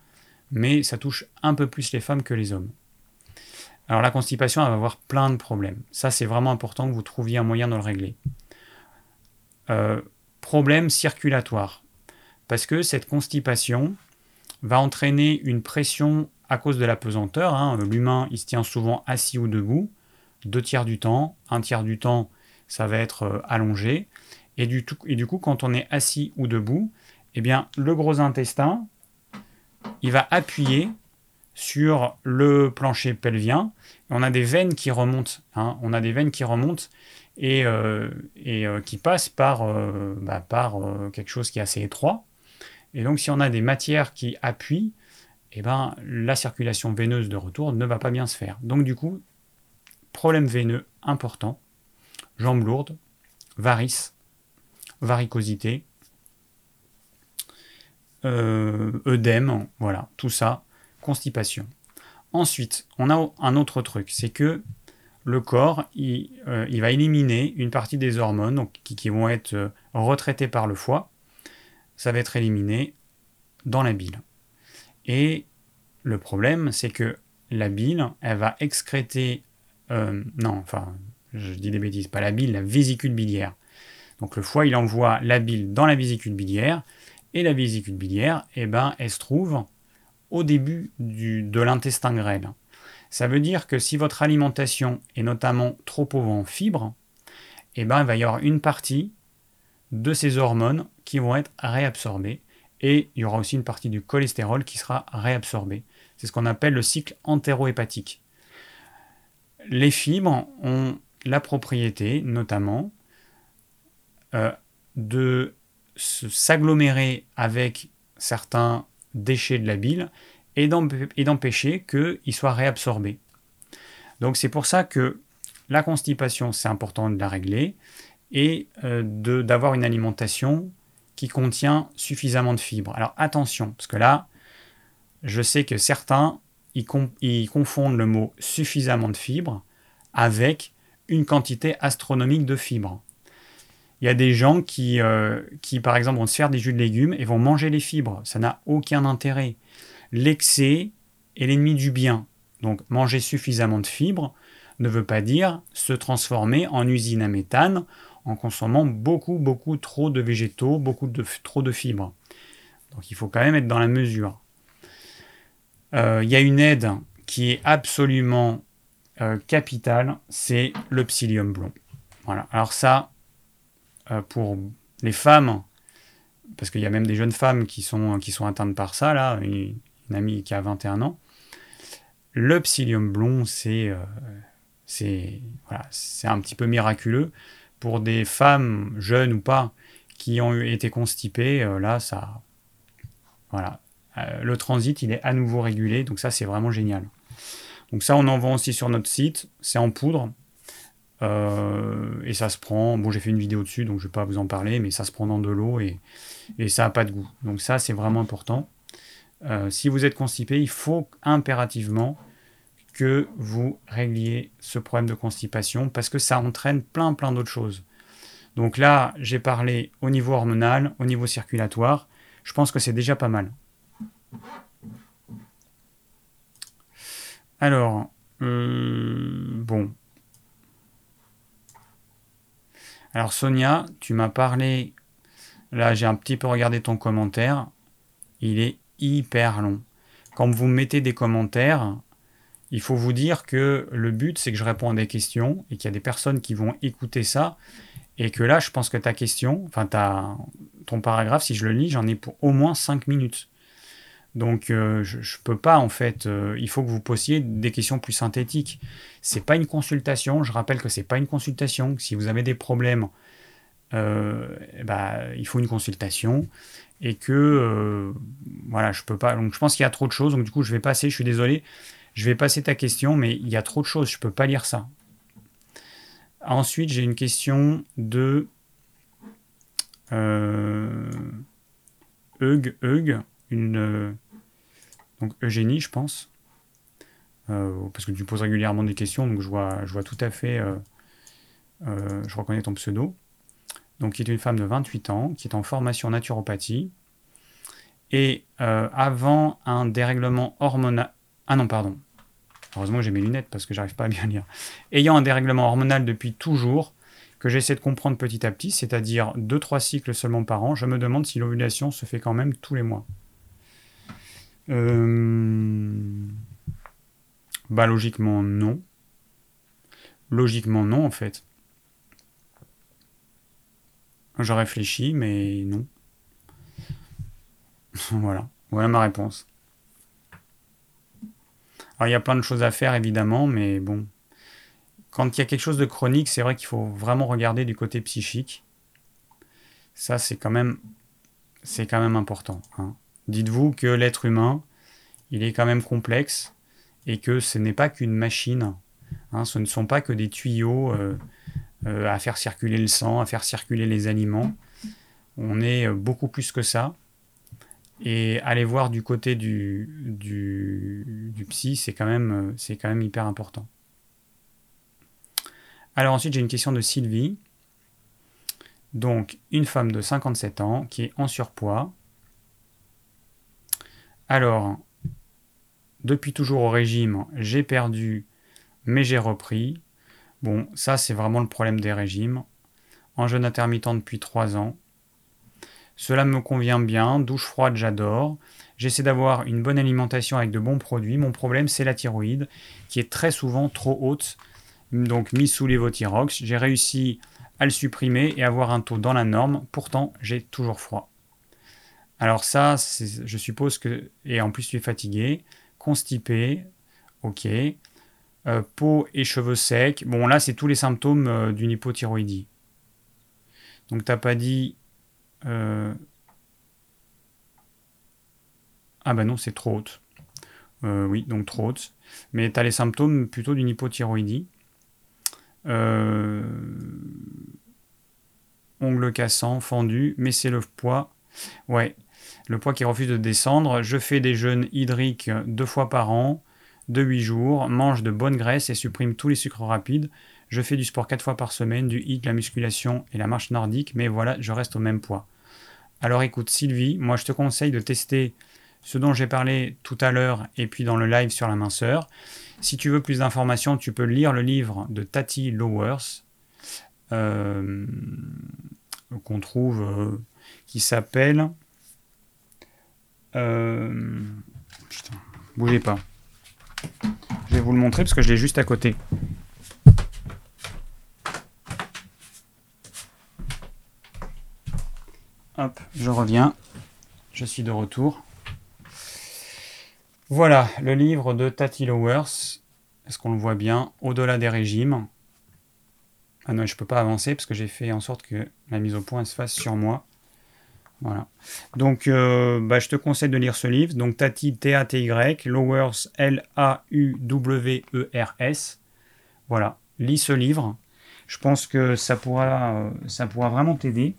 mais ça touche un peu plus les femmes que les hommes. Alors la constipation, elle va avoir plein de problèmes. Ça, c'est vraiment important que vous trouviez un moyen de le régler. Euh, problème circulatoire. Parce que cette constipation va entraîner une pression à cause de la pesanteur. Hein. L'humain, il se tient souvent assis ou debout, deux tiers du temps. Un tiers du temps, ça va être euh, allongé. Et du, et du coup, quand on est assis ou debout, eh bien, le gros intestin, il va appuyer sur le plancher pelvien. On a des veines qui remontent. Hein. on a des veines qui remontent et, euh, et euh, qui passent par, bah, par quelque chose qui est assez étroit. Et donc, si on a des matières qui appuient, eh ben, la circulation veineuse de retour ne va pas bien se faire. Donc, du coup, problème veineux important, jambes lourdes, varices, varicosité, œdème, voilà, tout ça, constipation. Ensuite, on a un autre truc, c'est que le corps, il, euh, va éliminer une partie des hormones qui, vont être euh, retraitées par le foie. Ça va être éliminé dans la bile. Et le problème, c'est que la bile, elle va excréter... Euh, non, enfin, je dis des bêtises, pas la bile, la vésicule biliaire. Donc le foie, il envoie la bile dans la vésicule biliaire, et la vésicule biliaire, eh ben, elle se trouve au début de l'intestin grêle. Ça veut dire que si votre alimentation est notamment trop pauvre en fibres, eh ben, il va y avoir une partie de ces hormones qui vont être réabsorbées et il y aura aussi une partie du cholestérol qui sera réabsorbée. C'est ce qu'on appelle le cycle entérohépatique. Les fibres ont la propriété, notamment, euh, de s'agglomérer avec certains déchets de la bile et d'empêcher qu'il soit réabsorbé. Donc c'est pour ça que la constipation, c'est important de la régler et euh, d'avoir une alimentation qui contient suffisamment de fibres. Alors attention, parce que là, je sais que certains, ils, confondent le mot suffisamment de fibres avec une quantité astronomique de fibres. Il y a des gens qui, euh, qui, par exemple, vont se faire des jus de légumes et vont manger les fibres. Ça n'a aucun intérêt. L'excès est l'ennemi du bien. Donc manger suffisamment de fibres ne veut pas dire se transformer en usine à méthane en consommant beaucoup, beaucoup trop de végétaux, beaucoup de, trop de fibres. Donc il faut quand même être dans la mesure. Euh, il y a une aide qui est absolument euh, capitale, c'est le psyllium blond. Voilà. Alors ça, euh, pour les femmes, parce qu'il y a même des jeunes femmes qui sont, qui sont atteintes par ça, là, une, amie qui a 21 ans, le psyllium blond, c'est euh, voilà, un petit peu miraculeux. Pour des femmes, jeunes ou pas, qui ont été constipées, là, ça. Voilà. le transit, il est à nouveau régulé, donc ça, c'est vraiment génial. Donc ça, on en vend aussi sur notre site, c'est en poudre. Euh, et ça se prend, bon j'ai fait une vidéo dessus donc je ne vais pas vous en parler, mais ça se prend dans de l'eau et, ça n'a pas de goût. Donc ça c'est vraiment important. Euh, si vous êtes constipé, il faut impérativement que vous régliez ce problème de constipation parce que ça entraîne plein plein d'autres choses. Donc là j'ai parlé au niveau hormonal, au niveau circulatoire, je pense que c'est déjà pas mal. Alors, euh, bon, Alors Sonia, tu m'as parlé, là j'ai un petit peu regardé ton commentaire, il est hyper long. Quand vous mettez des commentaires, il faut vous dire que le but c'est que je réponds à des questions et qu'il y a des personnes qui vont écouter ça et que là je pense que ta question, enfin ton paragraphe, si je le lis, j'en ai pour au moins 5 minutes. Donc euh, je ne peux pas en fait. Euh, il faut que vous posiez des questions plus synthétiques. C'est pas une consultation. Je rappelle que c'est pas une consultation. Si vous avez des problèmes, euh, bah, il faut une consultation et que voilà, je peux pas. Donc je pense qu'il y a trop de choses. Donc du coup, je vais passer. Je suis désolé. Je vais passer ta question, mais il y a trop de choses. Je peux pas lire ça. Ensuite, j'ai une question de Eug, Eug, une donc Eugénie, je pense, euh, parce que tu poses régulièrement des questions, donc je vois, je vois tout à fait, euh, je reconnais ton pseudo. Donc, qui est une femme de 28 ans, qui est en formation naturopathie, et avant un dérèglement hormonal, ah non, pardon, heureusement j'ai mes lunettes parce que j'arrive pas à bien lire, ayant un dérèglement hormonal depuis toujours, que j'essaie de comprendre petit à petit, c'est-à-dire 2-3 cycles seulement par an, je me demande si l'ovulation se fait quand même tous les mois. Euh, bah logiquement non. Logiquement non en fait. Je réfléchis mais non. voilà. Voilà ma réponse. Alors il y a plein de choses à faire évidemment, mais bon quand il y a quelque chose de chronique, c'est vrai qu'il faut vraiment regarder du côté psychique. Ça, c'est quand même, c'est quand même important. Hein. Dites-vous que l'être humain, il est quand même complexe et que ce n'est pas qu'une machine. Hein. ce ne sont pas que des tuyaux euh, euh, à faire circuler le sang, à faire circuler les aliments. On est euh, beaucoup plus que ça. Et aller voir du côté du, du, du psy, c'est quand, quand même hyper important. Alors ensuite, j'ai une question de Sylvie. Donc, une femme de 57 ans qui est en surpoids. Alors, depuis toujours au régime, j'ai perdu, mais j'ai repris. Bon, ça, c'est vraiment le problème des régimes. En jeûne intermittent depuis 3 ans. Cela me convient bien, douche froide, j'adore. J'essaie d'avoir une bonne alimentation avec de bons produits. Mon problème, c'est la thyroïde, qui est très souvent trop haute donc mis sous l'évothyrox. J'ai réussi à le supprimer et avoir un taux dans la norme. Pourtant, j'ai toujours froid. Alors ça, je suppose que... Et en plus, tu es fatigué. Constipé. Ok. Euh, peau et cheveux secs. Bon, là, c'est tous les symptômes euh, d'une hypothyroïdie. Donc, t'as pas dit... Euh, ah bah non, c'est trop haute. oui, donc trop haute. Mais tu as les symptômes plutôt d'une hypothyroïdie. Ongles cassants, fendus, mais c'est le poids. Ouais, le poids qui refuse de descendre. Je fais des jeûnes hydriques deux fois par an, de 8 jours, mange de bonne graisse et supprime tous les sucres rapides. Je fais du sport quatre fois par semaine, du hit, la musculation et la marche nordique, mais voilà, je reste au même poids. Alors écoute Sylvie, moi je te conseille de tester ce dont j'ai parlé tout à l'heure et puis dans le live sur la minceur. Si tu veux plus d'informations, tu peux lire le livre de Tati Lowers, euh, qu'on trouve, euh, qui s'appelle... Euh, putain, bougez pas. Je vais vous le montrer parce que je l'ai juste à côté. Hop, je reviens. Je suis de retour. Voilà, le livre de Tati Lowers. Est-ce qu'on le voit bien? Au-delà des régimes. Ah non, je ne peux pas avancer parce que j'ai fait en sorte que la mise au point se fasse sur moi. Voilà. Donc, euh, bah, je te conseille de lire ce livre. Donc, Tati, T-A-T-Y, Lowers, L-A-U-W-E-R-S. Voilà. Lis ce livre. Je pense que ça pourra, euh, ça pourra vraiment t'aider.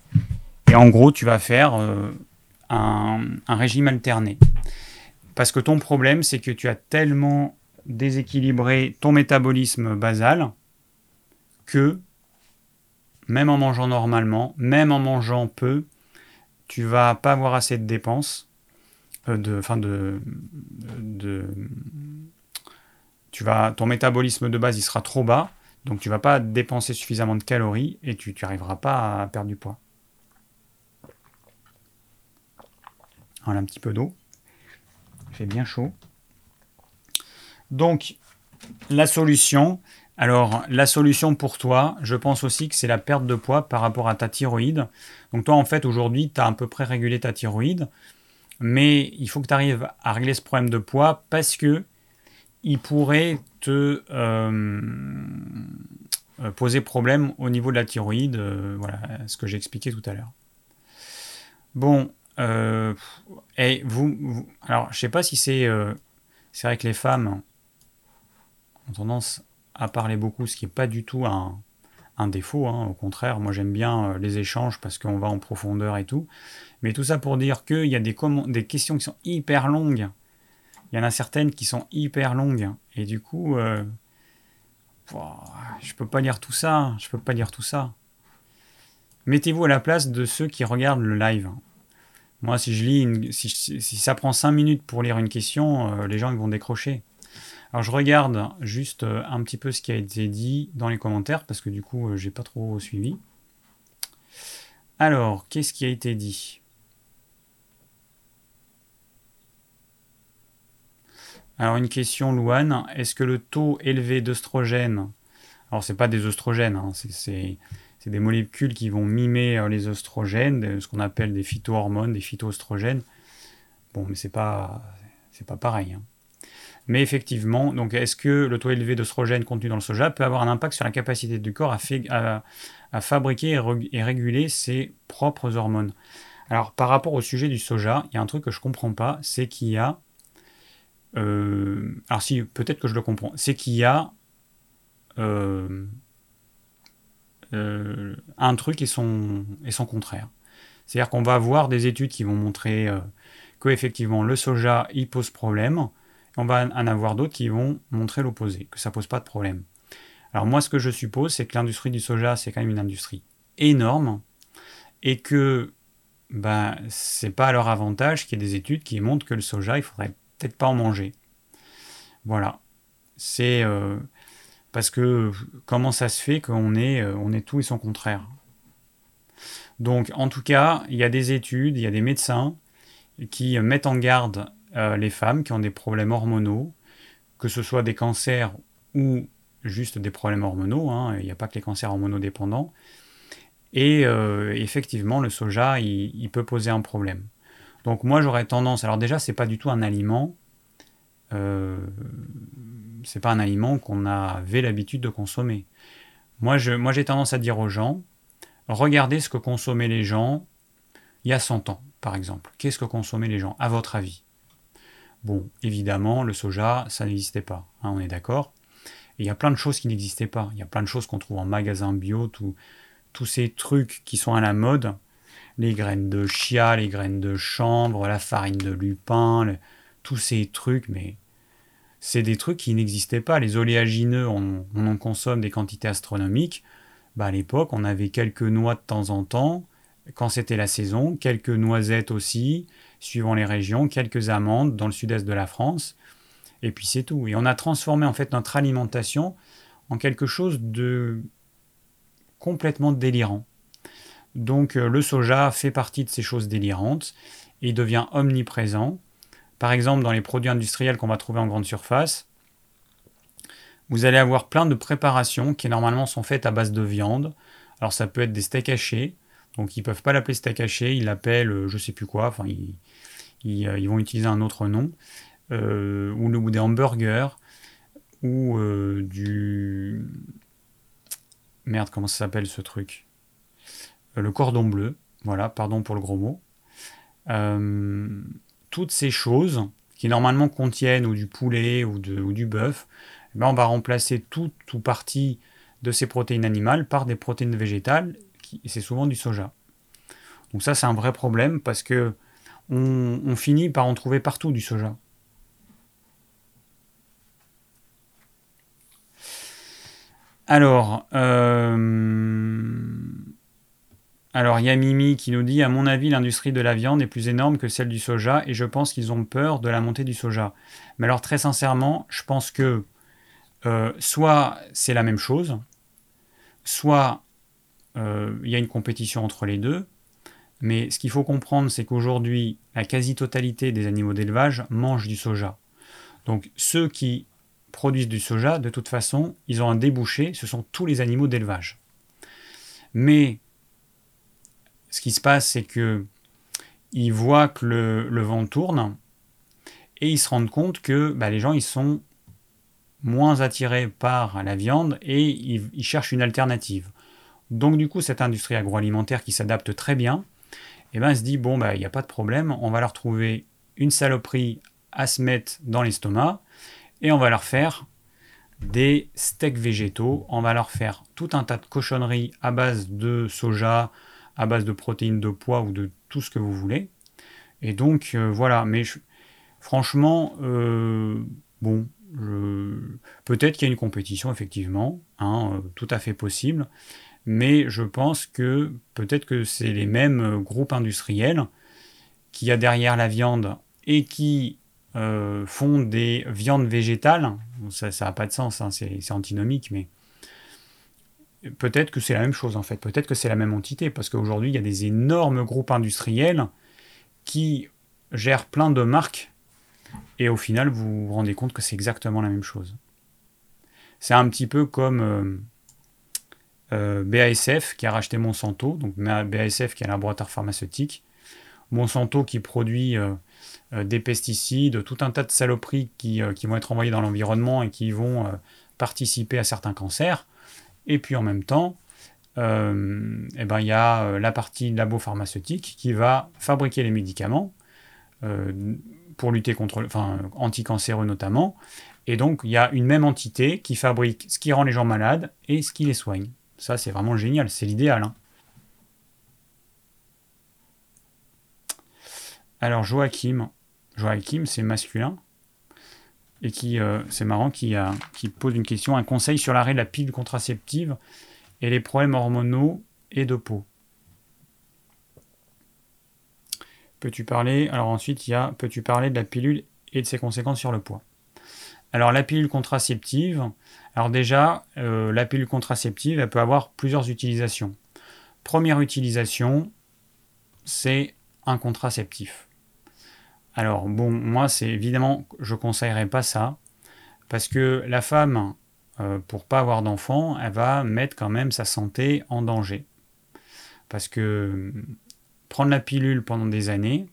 Et en gros, tu vas faire euh, un régime alterné. Parce que ton problème, c'est que tu as tellement déséquilibré ton métabolisme basal que même en mangeant normalement, même en mangeant peu, tu vas pas avoir assez de dépenses, euh, de, enfin de, tu vas, ton métabolisme de base il sera trop bas, donc tu vas pas dépenser suffisamment de calories et tu n'arriveras pas à perdre du poids. Voilà un petit peu d'eau fait bien chaud. Donc, la solution. Alors, la solution pour toi, je pense aussi que c'est la perte de poids par rapport à ta thyroïde. Donc, toi, en fait, aujourd'hui, tu as à peu près régulé ta thyroïde. Mais il faut que tu arrives à régler ce problème de poids parce que il pourrait te euh, euh, poser problème au niveau de la thyroïde. Euh, voilà ce que j'ai expliqué tout à l'heure. Bon, et vous, alors, je sais pas si c'est. C'est vrai que les femmes ont tendance à parler beaucoup, ce qui n'est pas du tout un, défaut. Hein. Au contraire, moi j'aime bien euh, les échanges parce qu'on va en profondeur et tout. Mais tout ça pour dire qu'il y a des, questions qui sont hyper longues. Il y en a certaines qui sont hyper longues. Et du coup, euh, je peux pas lire tout ça. Je peux pas lire tout ça. Mettez-vous à la place de ceux qui regardent le live. Moi, si je lis, si, ça prend 5 minutes pour lire une question, euh, les gens ils vont décrocher. Alors je regarde juste euh, un petit peu ce qui a été dit dans les commentaires parce que du coup euh, j'ai pas trop suivi. Alors, qu'est-ce qui a été dit? Alors une question, Louane, est-ce que le taux élevé d'œstrogène, alors c'est pas des oestrogènes, hein, c'est des molécules qui vont mimer euh, les oestrogènes, ce qu'on appelle des phytohormones, des phytoestrogènes. Bon, mais c'est pas pas pareil. Hein. Mais effectivement, donc est-ce que le taux élevé d'oestrogène contenu dans le soja peut avoir un impact sur la capacité du corps à, fabriquer et, réguler ses propres hormones? Alors par rapport au sujet du soja, il y a un truc que je ne comprends pas, c'est qu'il y a... Euh, alors si, peut-être que je le comprends, c'est qu'il y a euh, euh, un truc et son, et son contraire. C'est-à-dire qu'on va avoir des études qui vont montrer que effectivement le soja, il pose problème, on va en avoir d'autres qui vont montrer l'opposé, que ça pose pas de problème. Alors moi, ce que je suppose, c'est que l'industrie du soja, c'est quand même une industrie énorme, et que ben, c'est pas à leur avantage qu'il y ait des études qui montrent que le soja, il faudrait peut-être pas en manger. Voilà. C'est euh, parce que comment ça se fait qu'on est, euh, on est tout et son contraire? Donc, en tout cas, il y a des études, il y a des médecins qui mettent en garde euh, les femmes qui ont des problèmes hormonaux, que ce soit des cancers ou juste des problèmes hormonaux, hein, il n'y a pas que les cancers hormonodépendants. Et euh, effectivement, le soja, il, peut poser un problème. Donc moi, j'aurais tendance. Alors déjà, c'est pas du tout un aliment. Euh, c'est pas un aliment qu'on avait l'habitude de consommer. Moi, j'ai tendance à dire aux gens, regardez ce que consommaient les gens il y a 100 ans, par exemple. Qu'est-ce que consommaient les gens, à votre avis? Bon, évidemment, le soja, ça n'existait pas, hein, on est d'accord. Il y a plein de choses qui n'existaient pas. Il y a plein de choses qu'on trouve en magasin bio, tous ces trucs qui sont à la mode. Les graines de chia, les graines de chanvre, la farine de lupin, tous ces trucs, mais c'est des trucs qui n'existaient pas. Les oléagineux, on, en consomme des quantités astronomiques. Bah, à l'époque, on avait quelques noix de temps en temps, quand c'était la saison, quelques noisettes aussi, suivant les régions, quelques amandes dans le sud-est de la France, et puis c'est tout. Et on a transformé en fait notre alimentation en quelque chose de complètement délirant. Donc euh, le soja fait partie de ces choses délirantes et devient omniprésent. Par exemple, dans les produits industriels qu'on va trouver en grande surface, vous allez avoir plein de préparations qui normalement sont faites à base de viande. Alors ça peut être des steaks hachés, donc ils peuvent pas l'appeler steak haché, ils l'appellent euh, je sais plus quoi, enfin euh, ils, vont utiliser un autre nom, euh, ou, des hamburgers, ou du... Merde, comment ça s'appelle ce truc? Le cordon bleu, voilà, pardon pour le gros mot. toutes ces choses qui normalement contiennent ou du poulet ou, ou du bœuf, eh ben on va remplacer toute ou partie de ces protéines animales par des protéines végétales c'est souvent du soja. Donc ça, c'est un vrai problème parce que on, finit par en trouver partout du soja. Alors, euh, alors il y a Mimi qui nous dit à mon avis l'industrie de la viande est plus énorme que celle du soja et je pense qu'ils ont peur de la montée du soja. Mais alors très sincèrement, je pense que euh, soit c'est la même chose, soit euh, il y a une compétition entre les deux. Mais ce qu'il faut comprendre, c'est qu'aujourd'hui, la quasi-totalité des animaux d'élevage mangent du soja. Donc ceux qui produisent du soja, de toute façon, ils ont un débouché, ce sont tous les animaux d'élevage. Mais ce qui se passe, c'est que ils voient que le, vent tourne et ils se rendent compte que bah, les gens ils sont moins attirés par la viande et ils cherchent une alternative. Donc du coup, cette industrie agroalimentaire qui s'adapte très bien, eh ben, se dit, bon, bah, il n'y a pas de problème, on va leur trouver une saloperie à se mettre dans l'estomac, et on va leur faire des steaks végétaux. On va leur faire tout un tas de cochonneries à base de soja, à base de protéines de poids ou de tout ce que vous voulez. Et donc euh, voilà, mais franchement, euh, bon, peut-être qu'il y a une compétition effectivement, hein, euh, tout à fait possible, mais je pense que peut-être que c'est les mêmes groupes industriels qui a derrière la viande et qui font des viandes végétales. Ça n'a pas de sens, hein, c'est antinomique, mais peut-être que c'est la même chose en fait, peut-être que c'est la même entité, parce qu'aujourd'hui il y a des énormes groupes industriels qui gèrent plein de marques, et au final vous vous rendez compte que c'est exactement la même chose. C'est un petit peu comme euh, euh, BASF qui a racheté Monsanto, donc BASF qui est un laboratoire pharmaceutique, Monsanto qui produit euh, des pesticides, tout un tas de saloperies qui, vont être envoyées dans l'environnement et qui vont participer à certains cancers. Et puis en même temps, euh, eh ben, il y a euh, la partie labo pharmaceutique qui va fabriquer les médicaments euh, pour lutter contre, enfin, anticancéreux notamment. Et donc, il y a une même entité qui fabrique ce qui rend les gens malades et ce qui les soigne. Ça, c'est vraiment génial, c'est l'idéal. Hein. Alors, Joachim, Joachim, c'est masculin et qui, euh, c'est marrant, qui, pose une question, un conseil sur l'arrêt de la pile contraceptive et les problèmes hormonaux et de peau. Peux-tu parler Alors ensuite, il y a peux-tu parler de la pilule et de ses conséquences sur le poids? Alors la pilule contraceptive, alors déjà, euh, la pilule contraceptive, elle peut avoir plusieurs utilisations. Première utilisation, c'est un contraceptif. Alors bon, moi c'est évidemment, je conseillerais pas ça, parce que la femme, euh, pour pas avoir d'enfant, elle va mettre quand même sa santé en danger. Parce que prendre la pilule pendant des années,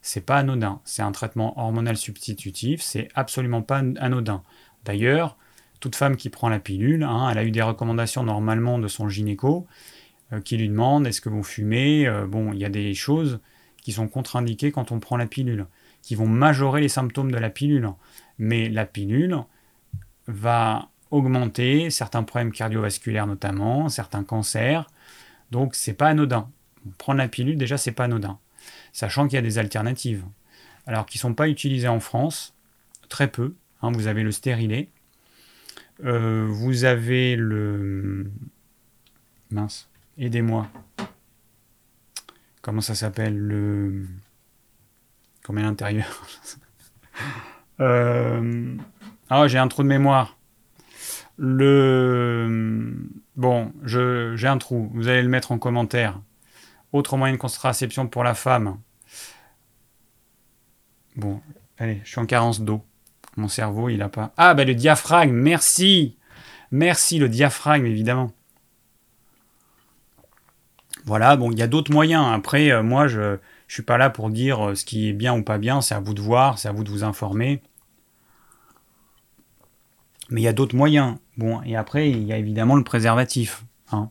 c'est pas anodin. C'est un traitement hormonal substitutif, c'est absolument pas anodin. D'ailleurs, toute femme qui prend la pilule, hein, elle a eu des recommandations normalement de son gynéco euh, qui lui demande est-ce que vous fumez euh, Bon, il y a des choses qui sont contre-indiquées quand on prend la pilule qui vont majorer les symptômes de la pilule. Mais la pilule va augmenter certains problèmes cardiovasculaires notamment, certains cancers. Donc c'est pas anodin. Prendre la pilule déjà c'est pas anodin. Sachant qu'il y a des alternatives. Alors qui sont pas utilisées en France, très peu. Hein. vous avez le stérilet. Euh, vous avez le mince, aidez-moi. Comment ça s'appelle le comme à l'intérieur. euh... Ah, j'ai un trou de mémoire. Le. Bon, j'ai un trou. Vous allez le mettre en commentaire. Autre moyen de contraception pour la femme. Bon, allez, je suis en carence d'eau. Mon cerveau, il a pas. Ah, ben le diaphragme, merci Merci, le diaphragme, évidemment. Voilà, bon, il y a d'autres moyens. Après, euh, moi, je, je suis pas là pour dire euh, ce qui est bien ou pas bien, c'est à vous de voir, c'est à vous de vous informer. Mais il y a d'autres moyens. Bon, et après, il y a évidemment le préservatif. Hein.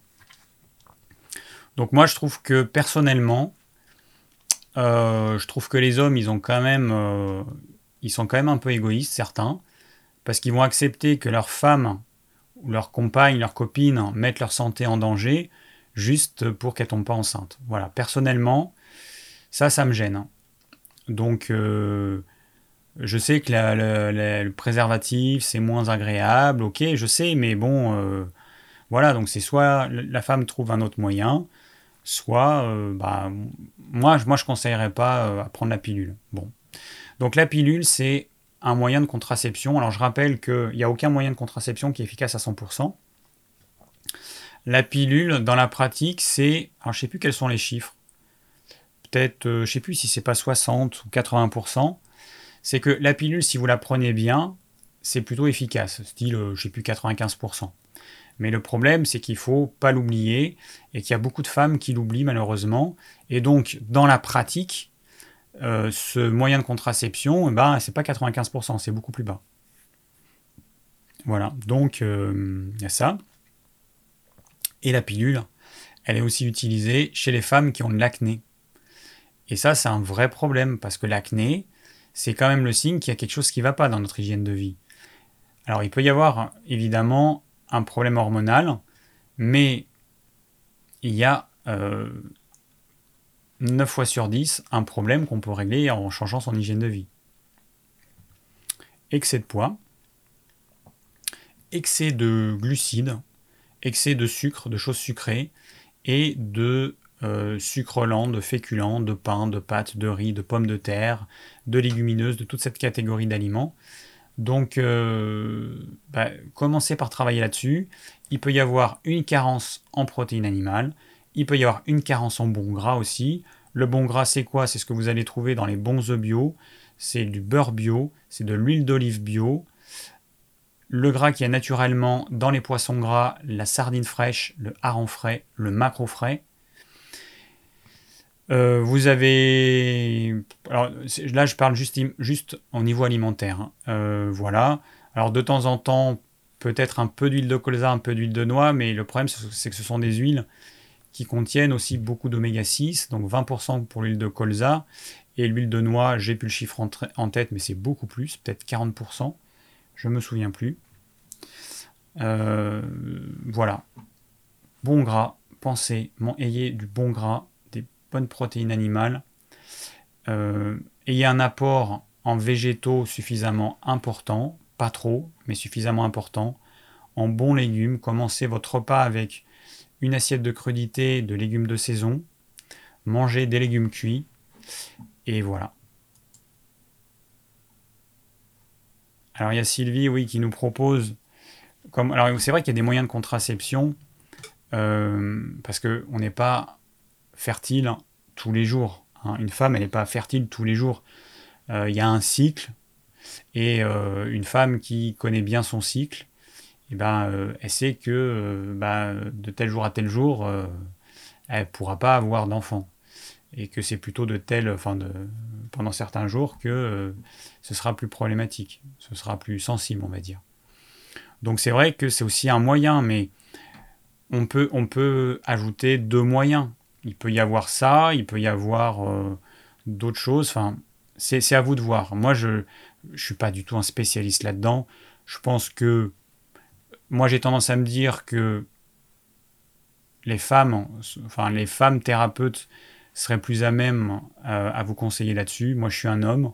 Donc moi, je trouve que personnellement, euh, je trouve que les hommes, ils ont quand même, ils sont quand même un peu égoïstes, certains, parce qu'ils vont accepter que leur femme ou leur compagne, leur copine mettent leur santé en danger juste pour qu'elle tombe pas enceinte. Voilà, personnellement, ça, ça me gêne. Donc, euh, je sais que le préservatif, c'est moins agréable, ok, je sais, mais bon, euh, voilà, donc c'est soit la femme trouve un autre moyen, soit, euh, bah, moi, moi, je conseillerais pas à prendre la pilule. Bon. Donc, la pilule, c'est un moyen de contraception. Alors, je rappelle qu'il n'y a aucun moyen de contraception qui est efficace à 100%. La pilule, dans la pratique, c'est. Alors, je ne sais plus quels sont les chiffres peut-être, euh, je sais plus si c'est pas 60 ou 80%, c'est que la pilule, si vous la prenez bien, c'est plutôt efficace, style, euh, je sais plus, 95%. Mais le problème, c'est qu'il faut pas l'oublier et qu'il y a beaucoup de femmes qui l'oublient malheureusement. Et donc, dans la pratique, euh, ce moyen de contraception, eh ben, c'est pas 95%, c'est beaucoup plus bas. Voilà, donc il y a ça. Et la pilule, elle est aussi utilisée chez les femmes qui ont de l'acné. Et ça, c'est un vrai problème parce que l'acné, c'est quand même le signe qu'il y a quelque chose qui ne va pas dans notre hygiène de vie. Alors il peut y avoir évidemment un problème hormonal, mais il y a 9 fois sur 10 un problème qu'on peut régler en changeant son hygiène de vie. Excès de poids, excès de glucides, excès de sucre, de choses sucrées, et de euh, sucre lent, de féculents, de pain, de pâtes, de riz, de pommes de terre, de légumineuses, de toute cette catégorie d'aliments. Donc, euh, bah, commencez par travailler là-dessus. Il peut y avoir une carence en protéines animales. Il peut y avoir une carence en bon gras aussi. Le bon gras, c'est quoi? C'est ce que vous allez trouver dans les bons œufs bio. C'est du beurre bio, c'est de l'huile d'olive bio, le gras qui est naturellement dans les poissons gras, la sardine fraîche, le hareng frais, le maquereau frais. Euh, vous avez. Alors là, je parle juste, juste au niveau alimentaire. Hein. Euh, voilà. Alors de temps en temps, peut-être un peu d'huile de colza, un peu d'huile de noix, mais le problème, c'est que ce sont des huiles qui contiennent aussi beaucoup d'oméga 6, donc 20% pour l'huile de colza. Et l'huile de noix, j'ai plus le chiffre en tête, mais c'est beaucoup plus, peut-être 40% je me souviens plus. Euh, voilà. Bon gras, pensez, ayez du bon gras, des bonnes protéines animales. Euh, ayez un apport en végétaux suffisamment important, pas trop, mais suffisamment important. En bons légumes, commencez votre repas avec une assiette de crudité de légumes de saison. Mangez des légumes cuits. Et voilà. Alors il y a Sylvie, oui, qui nous propose. Comme, alors c'est vrai qu'il y a des moyens de contraception euh, parce qu'on n'est pas fertile tous les jours. Hein. Une femme, elle n'est pas fertile tous les jours. Euh, il y a un cycle et euh, une femme qui connaît bien son cycle, eh ben, elle sait que bah, de tel jour à tel jour, elle ne pourra pas avoir d'enfant et que c'est plutôt de tel, enfin de, pendant certains jours que euh, ce sera plus problématique, ce sera plus sensible, on va dire. Donc c'est vrai que c'est aussi un moyen, mais on peut, on peut ajouter deux moyens. Il peut y avoir ça, il peut y avoir euh, d'autres choses. Enfin, c'est à vous de voir. Moi, je ne suis pas du tout un spécialiste là-dedans. Je pense que moi, j'ai tendance à me dire que les femmes, enfin les femmes thérapeutes serait plus à même euh, à vous conseiller là-dessus. Moi, je suis un homme.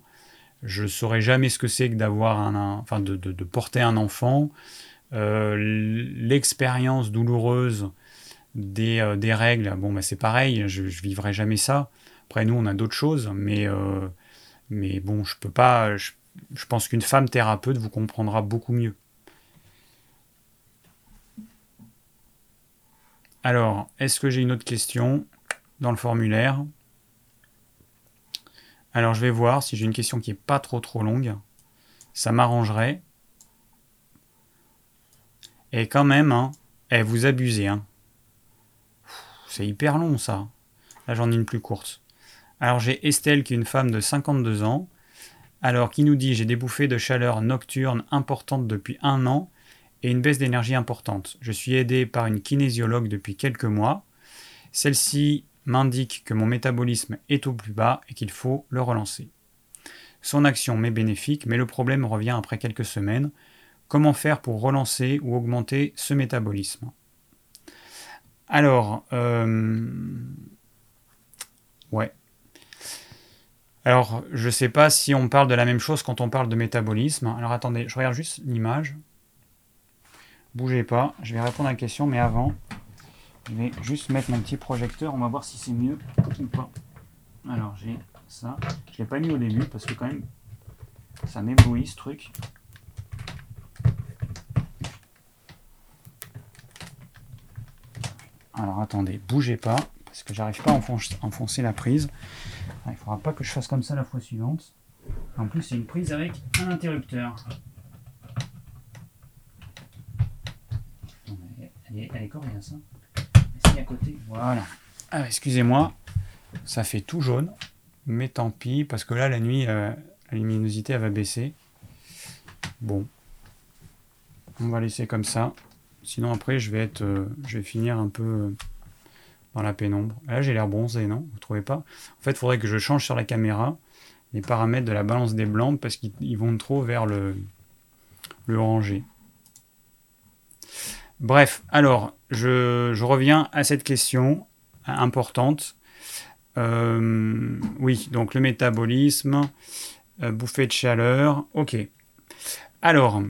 Je ne saurais jamais ce que c'est que d'avoir un, de, porter un enfant. Euh, l'expérience douloureuse des, euh, des, règles, bon, bah, c'est pareil. Je, ne vivrai jamais ça. Après, nous, on a d'autres choses, mais, mais bon, je peux pas. Je, je pense qu'une femme thérapeute vous comprendra beaucoup mieux. Alors, est-ce que j'ai une autre question dans le formulaire? Alors je vais voir si j'ai une question qui n'est pas trop trop longue. Ça m'arrangerait. Et quand même, hein, eh, vous abusez. Hein. C'est hyper long ça. Là j'en ai une plus courte. Alors j'ai Estelle qui est une femme de 52 ans. Alors qui nous dit j'ai des bouffées de chaleur nocturne importantes depuis un an et une baisse d'énergie importante. Je suis aidé par une kinésiologue depuis quelques mois. Celle-ci m'indique que mon métabolisme est au plus bas et qu'il faut le relancer. Son action m'est bénéfique, mais le problème revient après quelques semaines. Comment faire pour relancer ou augmenter ce métabolisme? Alors, euh, ouais. Alors, je ne sais pas si on parle de la même chose quand on parle de métabolisme. Alors attendez, je regarde juste l'image. Bougez pas, je vais répondre à la question, mais avant, je vais juste mettre mon petit projecteur, on va voir si c'est mieux ou pas. Alors j'ai ça, je ne l'ai pas mis au début parce que quand même ça m'éblouit ce truc. Alors attendez, bougez pas parce que j'arrive pas à enfoncer, la prise. Ah, il ne faudra pas que je fasse comme ça la fois suivante. En plus c'est une prise avec un interrupteur. Elle est, elle ça à côté. Voilà. Ah, excusez-moi, ça fait tout jaune, mais tant pis, parce que là, la nuit, euh, la luminosité, elle va baisser. Bon. On va laisser comme ça. Sinon, après, je vais, euh, finir un peu euh, dans la pénombre. Là, j'ai l'air bronzé, non? Vous trouvez pas? En fait, il faudrait que je change sur la caméra les paramètres de la balance des blancs parce qu'ils vont trop vers le, le ranger. Bref, alors, je, reviens à cette question importante. Euh, oui, donc le métabolisme, euh, bouffée de chaleur, ok. Alors,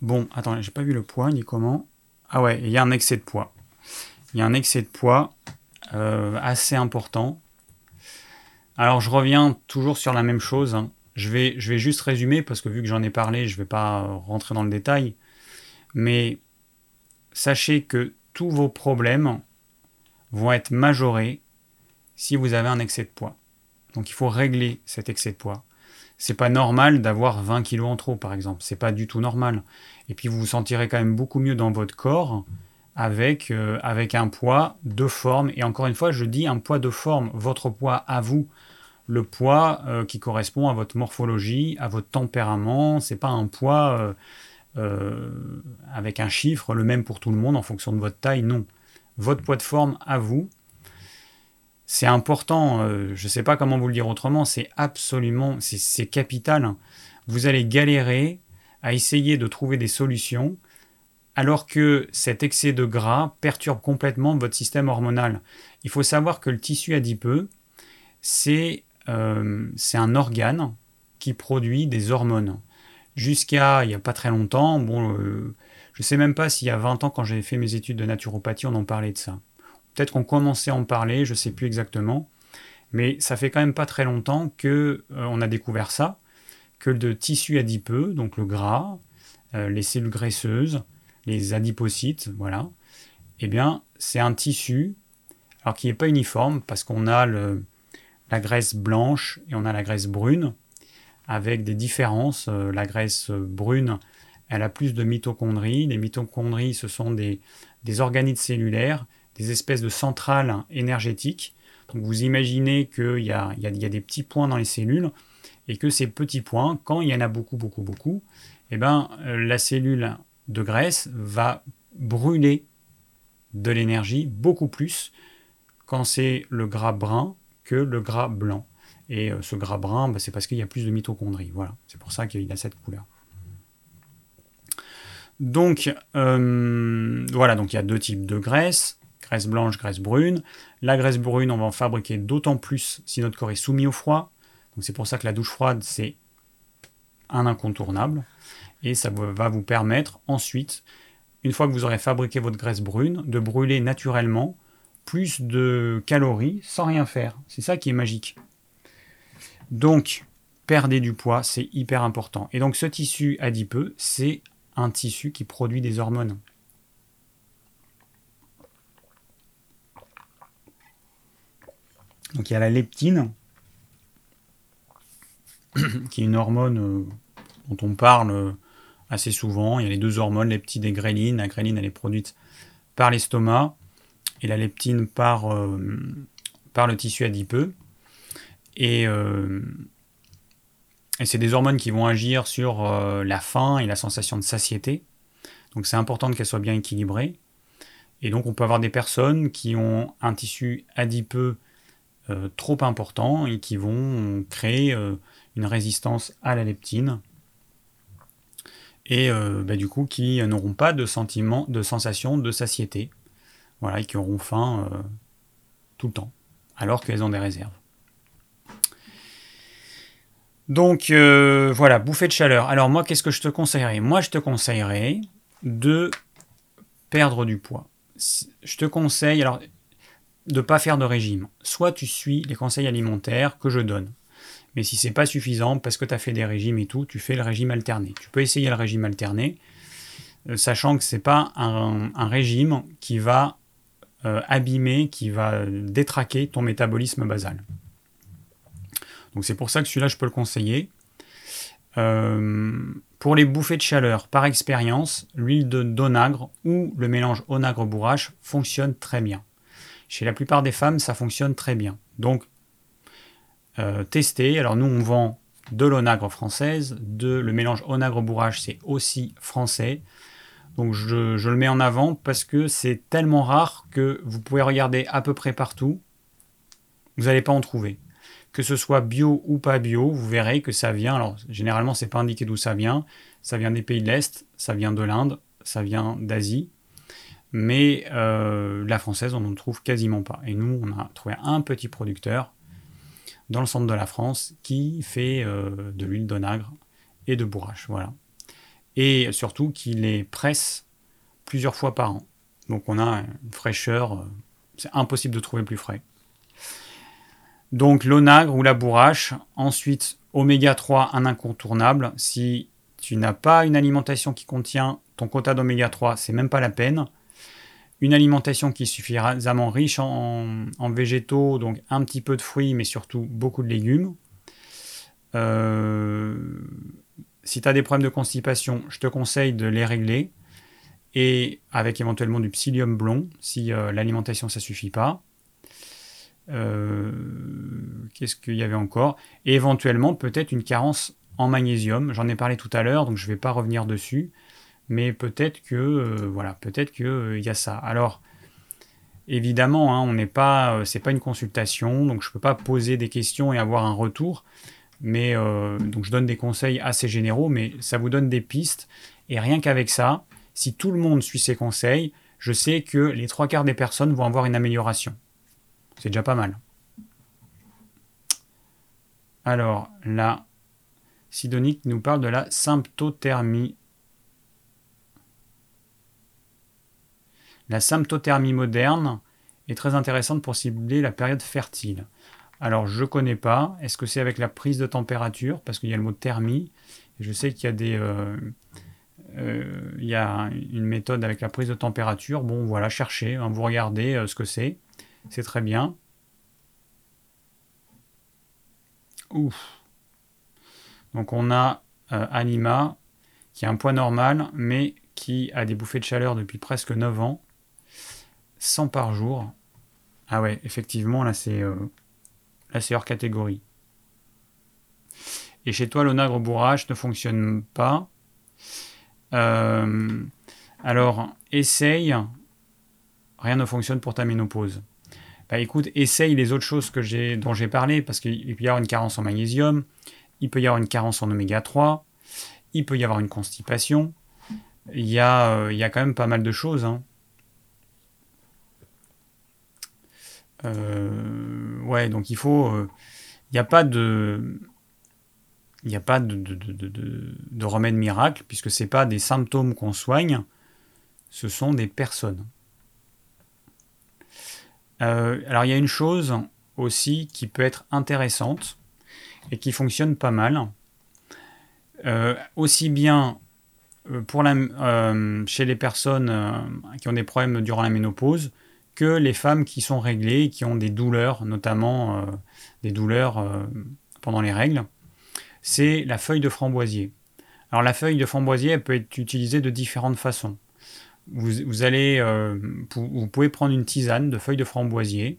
bon, attends, j'ai pas vu le poids ni comment. Ah ouais, il y a un excès de poids. Il y a un excès de poids euh, assez important. Alors je reviens toujours sur la même chose. Hein. Je vais juste résumer parce que vu que j'en ai parlé, je ne vais pas rentrer dans le détail. Mais sachez que tous vos problèmes vont être majorés si vous avez un excès de poids. Donc il faut régler cet excès de poids. C'est pas normal d'avoir 20 kg en trop, par exemple. C'est pas du tout normal. Et puis vous vous sentirez quand même beaucoup mieux dans votre corps avec, euh, un poids de forme. Et encore une fois, je dis un poids de forme. Votre poids à vous, le poids euh, qui correspond à votre morphologie, à votre tempérament. C'est pas un poids euh, euh, avec un chiffre, le même pour tout le monde en fonction de votre taille, non. Votre poids de forme à vous, c'est important, euh, je ne sais pas comment vous le dire autrement, c'est absolument, c'est capital. Vous allez galérer à essayer de trouver des solutions alors que cet excès de gras perturbe complètement votre système hormonal. Il faut savoir que le tissu adipeux, c'est euh, un organe qui produit des hormones jusqu'à il n'y a pas très longtemps, bon, euh, je ne sais même pas s'il y a 20 ans, quand j'avais fait mes études de naturopathie, on en parlait de ça. Peut-être qu'on commençait à en parler, je ne sais plus exactement. Mais ça fait quand même pas très longtemps que euh, on a découvert ça, que le tissu adipeux, donc le gras, euh, les cellules graisseuses, les adipocytes, voilà, eh bien, c'est un tissu, qui n'est pas uniforme, parce qu'on a la graisse blanche et on a la graisse brune avec des différences. Euh, la graisse brune, elle a plus de mitochondries. Les mitochondries, ce sont des, organites cellulaires, des espèces de centrales énergétiques. Donc vous imaginez qu'il y y a, des petits points dans les cellules et que ces petits points, quand il y en a beaucoup, beaucoup, beaucoup, eh ben, euh, la cellule de graisse va brûler de l'énergie beaucoup plus quand c'est le gras brun que le gras blanc. Et euh, ce gras brun, bah, c'est parce qu'il y a plus de mitochondries. Voilà, c'est pour ça qu'il a cette couleur. Donc, euh, voilà, donc il y a deux types de graisse, graisse blanche, graisse brune. La graisse brune, on va en fabriquer d'autant plus si notre corps est soumis au froid. C'est pour ça que la douche froide, c'est un incontournable. Et ça va vous permettre ensuite, une fois que vous aurez fabriqué votre graisse brune, de brûler naturellement plus de calories sans rien faire. C'est ça qui est magique. Donc, perdez du poids, c'est hyper important. Et donc, ce tissu adipeux, c'est un tissu qui produit des hormones. Donc, il y a la leptine, qui est une hormone euh, dont on parle euh, assez souvent. Il y a les deux hormones, leptine et gréline. La gréline, elle est produite par l'estomac et la leptine par, euh, par le tissu adipeux. Euh, et, c'est des hormones qui vont agir sur euh, la faim et la sensation de satiété. Donc c'est important qu'elles soient bien équilibrées. Et donc on peut avoir des personnes qui ont un tissu adipeux euh, trop important et qui vont créer une résistance à la leptine. Et bah, du coup qui n'auront pas de sentiment, de sensation de satiété. Voilà, et qui auront faim tout le temps, alors qu'elles ont des réserves. Donc euh, voilà, bouffée de chaleur. Alors moi, qu'est-ce que je te conseillerais? Moi, je te conseillerais de perdre du poids. Je te conseille alors de ne pas faire de régime. Soit tu suis les conseils alimentaires que je donne. Mais si c'est pas suffisant, parce que tu as fait des régimes et tout, tu fais le régime alterné. Tu peux essayer le régime alterné, euh, sachant que c'est pas un, régime qui va euh, abîmer, qui va détraquer ton métabolisme basal. Donc c'est pour ça que celui-là, je peux le conseiller. Euh, pour les bouffées de chaleur, par expérience, l'huile de d'onagre ou le mélange onagre-bourrache fonctionne très bien. Chez la plupart des femmes, ça fonctionne très bien. Donc, euh, testez. Alors nous, on vend de l'onagre française, le mélange onagre-bourrache, c'est aussi français. Donc je, le mets en avant parce que c'est tellement rare que vous pouvez regarder à peu près partout. Vous n'allez pas en trouver. Que ce soit bio ou pas bio, vous verrez que ça vient. Alors généralement, c'est pas indiqué d'où ça vient. Ça vient des pays de l'Est, ça vient de l'Inde, ça vient d'Asie. Mais euh, la française, on n'en trouve quasiment pas. Et nous, on a trouvé un petit producteur dans le centre de la France qui fait euh, de l'huile d'onagre et de bourrache. Voilà. Et surtout qui les presse plusieurs fois par an. Donc on a une fraîcheur, euh, c'est impossible de trouver plus frais. Donc l'onagre ou la bourrache. Ensuite, oméga 3, un incontournable. Si tu n'as pas une alimentation qui contient ton quota d'oméga 3, c'est même pas la peine. Une alimentation qui est suffisamment riche en, végétaux, donc un petit peu de fruits, mais surtout beaucoup de légumes. Euh, si tu as des problèmes de constipation, je te conseille de les régler. Et avec éventuellement du psyllium blond, si euh, l'alimentation ça suffit pas. Euh, qu'est-ce qu'il y avait encore? Et éventuellement, peut-être une carence en magnésium. J'en ai parlé tout à l'heure, donc je ne vais pas revenir dessus. Mais peut-être que, euh, voilà, peut-être qu'il euh, y a ça. Alors, évidemment, hein, on n'est pas, c'est pas une consultation, donc je ne peux pas poser des questions et avoir un retour. Mais donc je donne des conseils assez généraux, mais ça vous donne des pistes. Et rien qu'avec ça, si tout le monde suit ces conseils, je sais que les trois quarts des personnes vont avoir une amélioration. C'est déjà pas mal. Alors là, Sidonique nous parle de la symptothermie. La symptothermie moderne est très intéressante pour cibler la période fertile. Alors je ne connais pas. Est-ce que c'est avec la prise de température? Parce qu'il y a le mot thermie. Je sais qu'il y a des, euh, euh, y a une méthode avec la prise de température. Bon, voilà, cherchez, hein, vous regardez euh, ce que c'est. C'est très bien. Ouf. Donc on a euh, Anima qui a un poids normal, mais qui a des bouffées de chaleur depuis presque 9 ans. 100 par jour. Ah ouais, effectivement, là c'est là c'est hors catégorie. Et chez toi, l'onagre bourrage ne fonctionne pas. Euh, alors, essaye. Rien ne fonctionne pour ta ménopause. Bah écoute, essaye les autres choses que dont j'ai parlé, parce qu'il peut y avoir une carence en magnésium, il peut y avoir une carence en oméga 3, il peut y avoir une constipation. Il y a, euh, quand même pas mal de choses. Hein. Euh, ouais, donc il faut. Il n'y a pas de il n'y a pas de, remède miracle, puisque ce pas des symptômes qu'on soigne, ce sont des personnes. Euh, alors il y a une chose aussi qui peut être intéressante et qui fonctionne pas mal, euh, aussi bien euh, pour la, chez les personnes qui ont des problèmes durant la ménopause que les femmes qui sont réglées, qui ont des douleurs, notamment des douleurs pendant les règles c'est la feuille de framboisier. Alors la feuille de framboisier, elle peut être utilisée de différentes façons. Vous, allez, euh, vous pouvez prendre une tisane de feuilles de framboisier,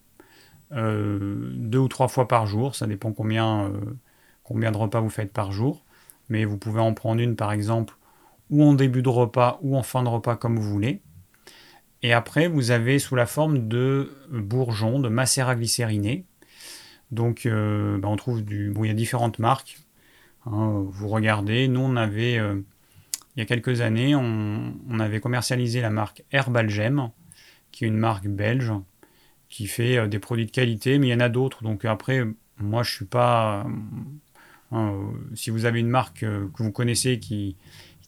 euh, deux ou trois fois par jour, ça dépend combien, euh, combien de repas vous faites par jour, mais vous pouvez en prendre une par exemple ou en début de repas ou en fin de repas comme vous voulez. Et après, vous avez sous la forme de bourgeons, de macérat glycériné. Donc, bah, on trouve du. Bon, il y a différentes marques. Hein, vous regardez, nous on avait, il y a quelques années, on, avait commercialisé la marque Herbalgem, qui est une marque belge, qui fait euh, des produits de qualité, mais il y en a d'autres. Donc après, moi je suis pas... Hein, euh, si vous avez une marque que vous connaissez qui,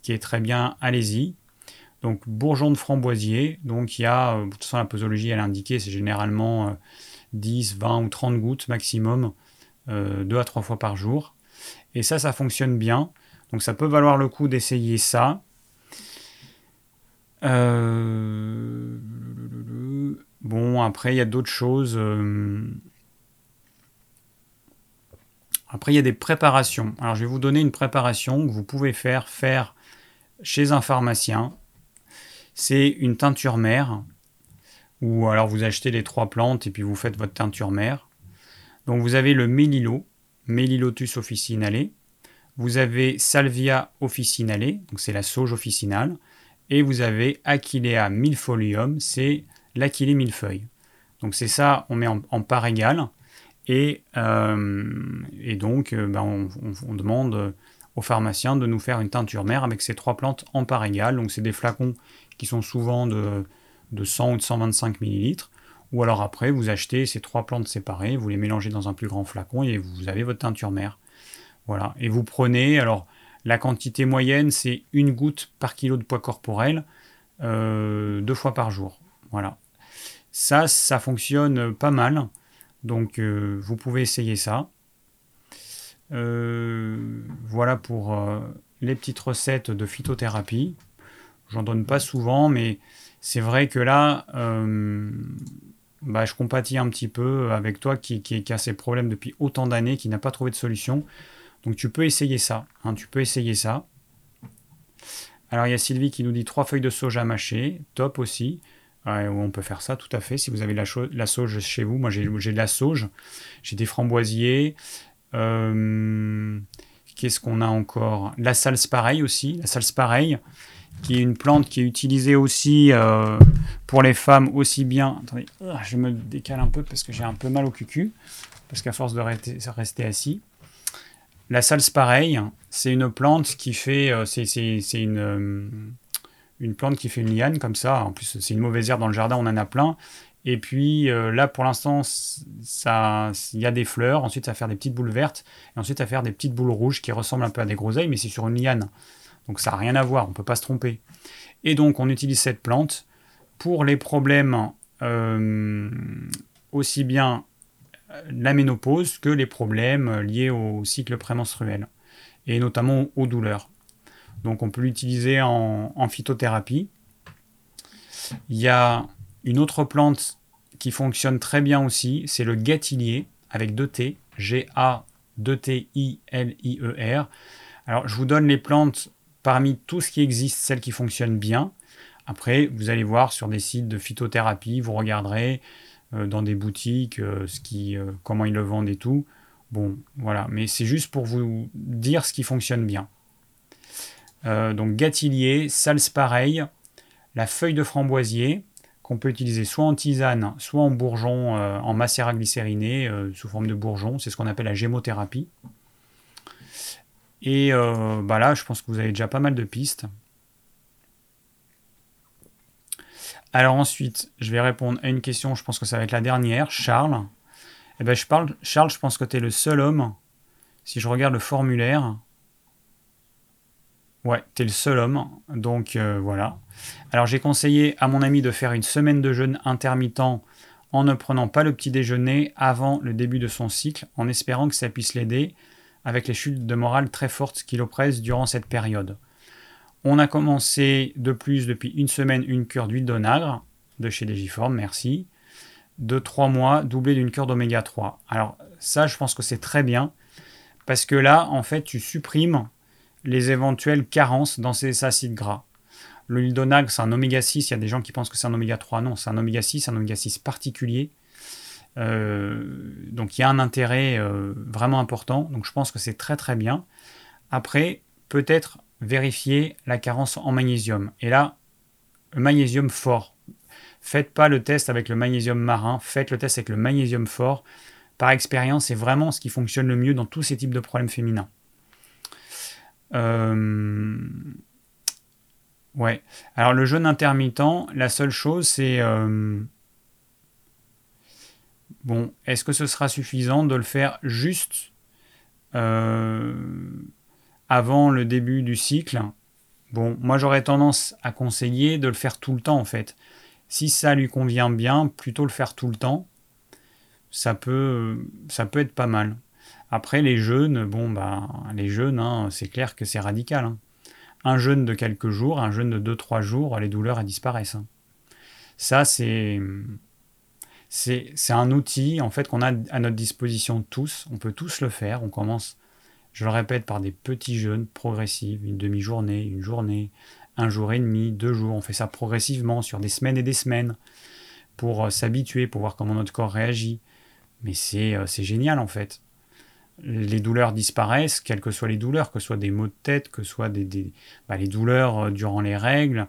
est très bien, allez-y. Donc bourgeon de framboisier, donc il y a, de toute façon la posologie elle indiquée, c'est généralement 10, 20 ou 30 gouttes maximum, euh, 2 à 3 fois par jour. Et ça, ça fonctionne bien. Donc ça peut valoir le coup d'essayer ça. Euh, bon, après, il y a d'autres choses. Euh, après, il y a des préparations. Alors, je vais vous donner une préparation que vous pouvez faire faire chez un pharmacien. C'est une teinture mère. Ou alors vous achetez les trois plantes et puis vous faites votre teinture mère. Donc vous avez le mélilo. Melilotus officinale. Vous avez Salvia officinale, c'est la sauge officinale. Et vous avez Achillea milfolium, c'est l'achillée millefeuille. Donc c'est ça, on met en, part égale. Et, et donc, ben, on, demande au pharmacien de nous faire une teinture mère avec ces trois plantes en part égale. Donc, c'est des flacons qui sont souvent de, de 100 ou de 125 millilitres. Ou alors après, vous achetez ces trois plantes séparées, vous les mélangez dans un plus grand flacon et vous avez votre teinture mère. Voilà. Et vous prenez, alors la quantité moyenne, c'est une goutte par kilo de poids corporel, euh, deux fois par jour. Voilà. Ça, ça fonctionne pas mal. Donc, euh, vous pouvez essayer ça. Euh, voilà pour les petites recettes de phytothérapie. J'en donne pas souvent, mais c'est vrai que là, bah, je compatis un petit peu avec toi qui, qui a ces problèmes depuis autant d'années, qui n'a pas trouvé de solution. Donc tu peux essayer ça. Hein, tu peux essayer ça. Alors il y a Sylvie qui nous dit trois feuilles de soja mâchées, top aussi. on peut faire ça tout à fait si vous avez la, la sauge chez vous. Moi j'ai de la sauge, j'ai des framboisiers. Euh, qu'est-ce qu'on a encore? La salse pareil aussi. La salse pareil, qui est une plante qui est utilisée aussi euh, pour les femmes aussi bien. Attendez, ah, je me décale un peu parce que j'ai un peu mal au cucu, parce qu'à force de rester assis. La salse, pareil, c'est une plante qui fait, euh, euh, une plante qui fait une liane comme ça. En plus, c'est une mauvaise herbe dans le jardin, on en a plein. Et puis euh, là, pour l'instant, il y a des fleurs. Ensuite, ça va faire des petites boules vertes. Et ensuite, ça va faire des petites boules rouges qui ressemblent un peu à des groseilles, mais c'est sur une liane. Donc ça n'a rien à voir, on ne peut pas se tromper. Et donc, on utilise cette plante pour les problèmes aussi bien la ménopause que les problèmes liés au cycle prémenstruel, et notamment aux douleurs. Donc on peut l'utiliser en, phytothérapie. Il y a une autre plante qui fonctionne très bien aussi, c'est le gâtillier avec deux T, G-A-2-T-I-L-I-E-R. Alors je vous donne les plantes parmi tout ce qui existe, celles qui fonctionnent bien. Après, vous allez voir sur des sites de phytothérapie, vous regarderez, euh, dans des boutiques, euh, ce qui, euh, comment ils le vendent et tout. Bon, voilà, mais c'est juste pour vous dire ce qui fonctionne bien. donc gâtillier, salse pareil, la feuille de framboisier qu'on peut utiliser soit en tisane, soit en bourgeon, en macérat glycériné, sous forme de bourgeon. C'est ce qu'on appelle la gémothérapie. Et bah là, je pense que vous avez déjà pas mal de pistes. Alors ensuite, je vais répondre à une question, je pense que ça va être la dernière. Charles. Eh ben, je Charles, je pense que tu es le seul homme. Si je regarde le formulaire. Ouais, tu es le seul homme. Donc euh, voilà. Alors j'ai conseillé à mon ami de faire une semaine de jeûne intermittent en ne prenant pas le petit déjeuner avant le début de son cycle, en espérant que ça puisse l'aider avec les chutes de morale très fortes qu'il oppresse durant cette période. On a commencé de plus depuis une semaine une cure d'huile d'onagre de chez Digiform, merci. De trois mois, doublé d'une cure d'oméga 3. Alors ça, je pense que c'est très bien parce que là, en fait, tu supprimes les éventuelles carences dans ces acides gras. L'huile d'onagre, c'est un oméga 6. Il y a des gens qui pensent que c'est un oméga 3. Non, c'est un oméga 6, un oméga 6 particulier. Euh, donc il y a un intérêt euh, vraiment important. Donc je pense que c'est très très bien. Après, peut-être vérifier la carence en magnésium. Et là, le magnésium fort. Faites pas le test avec le magnésium marin, faites le test avec le magnésium fort. Par expérience, c'est vraiment ce qui fonctionne le mieux dans tous ces types de problèmes féminins. Euh, ouais. Alors le jeûne intermittent, la seule chose, c'est... Euh, bon, est-ce que ce sera suffisant de le faire juste? Euh, avant le début du cycle, bon, moi j'aurais tendance à conseiller de le faire tout le temps en fait. Si ça lui convient bien, plutôt le faire tout le temps. Ça peut, ça peut être pas mal. Après les jeûnes, bon bah les jeûnes, hein, c'est clair que c'est radical. Hein. Un jeûne de quelques jours, un jeûne de 2-3 jours, les douleurs disparaissent. Hein. Ça c'est c'est un outil en fait qu'on a à notre disposition tous. On peut tous le faire. On commence je le répète, par des petits jeûnes progressifs, une demi-journée, une journée, un jour et demi, deux jours. On fait ça progressivement sur des semaines et des semaines pour euh, s'habituer, pour voir comment notre corps réagit. Mais euh, c'est génial en fait. Les douleurs disparaissent, quelles que soient les douleurs, que ce soit des maux de tête, que ce soit des, bah, les douleurs euh, durant les règles.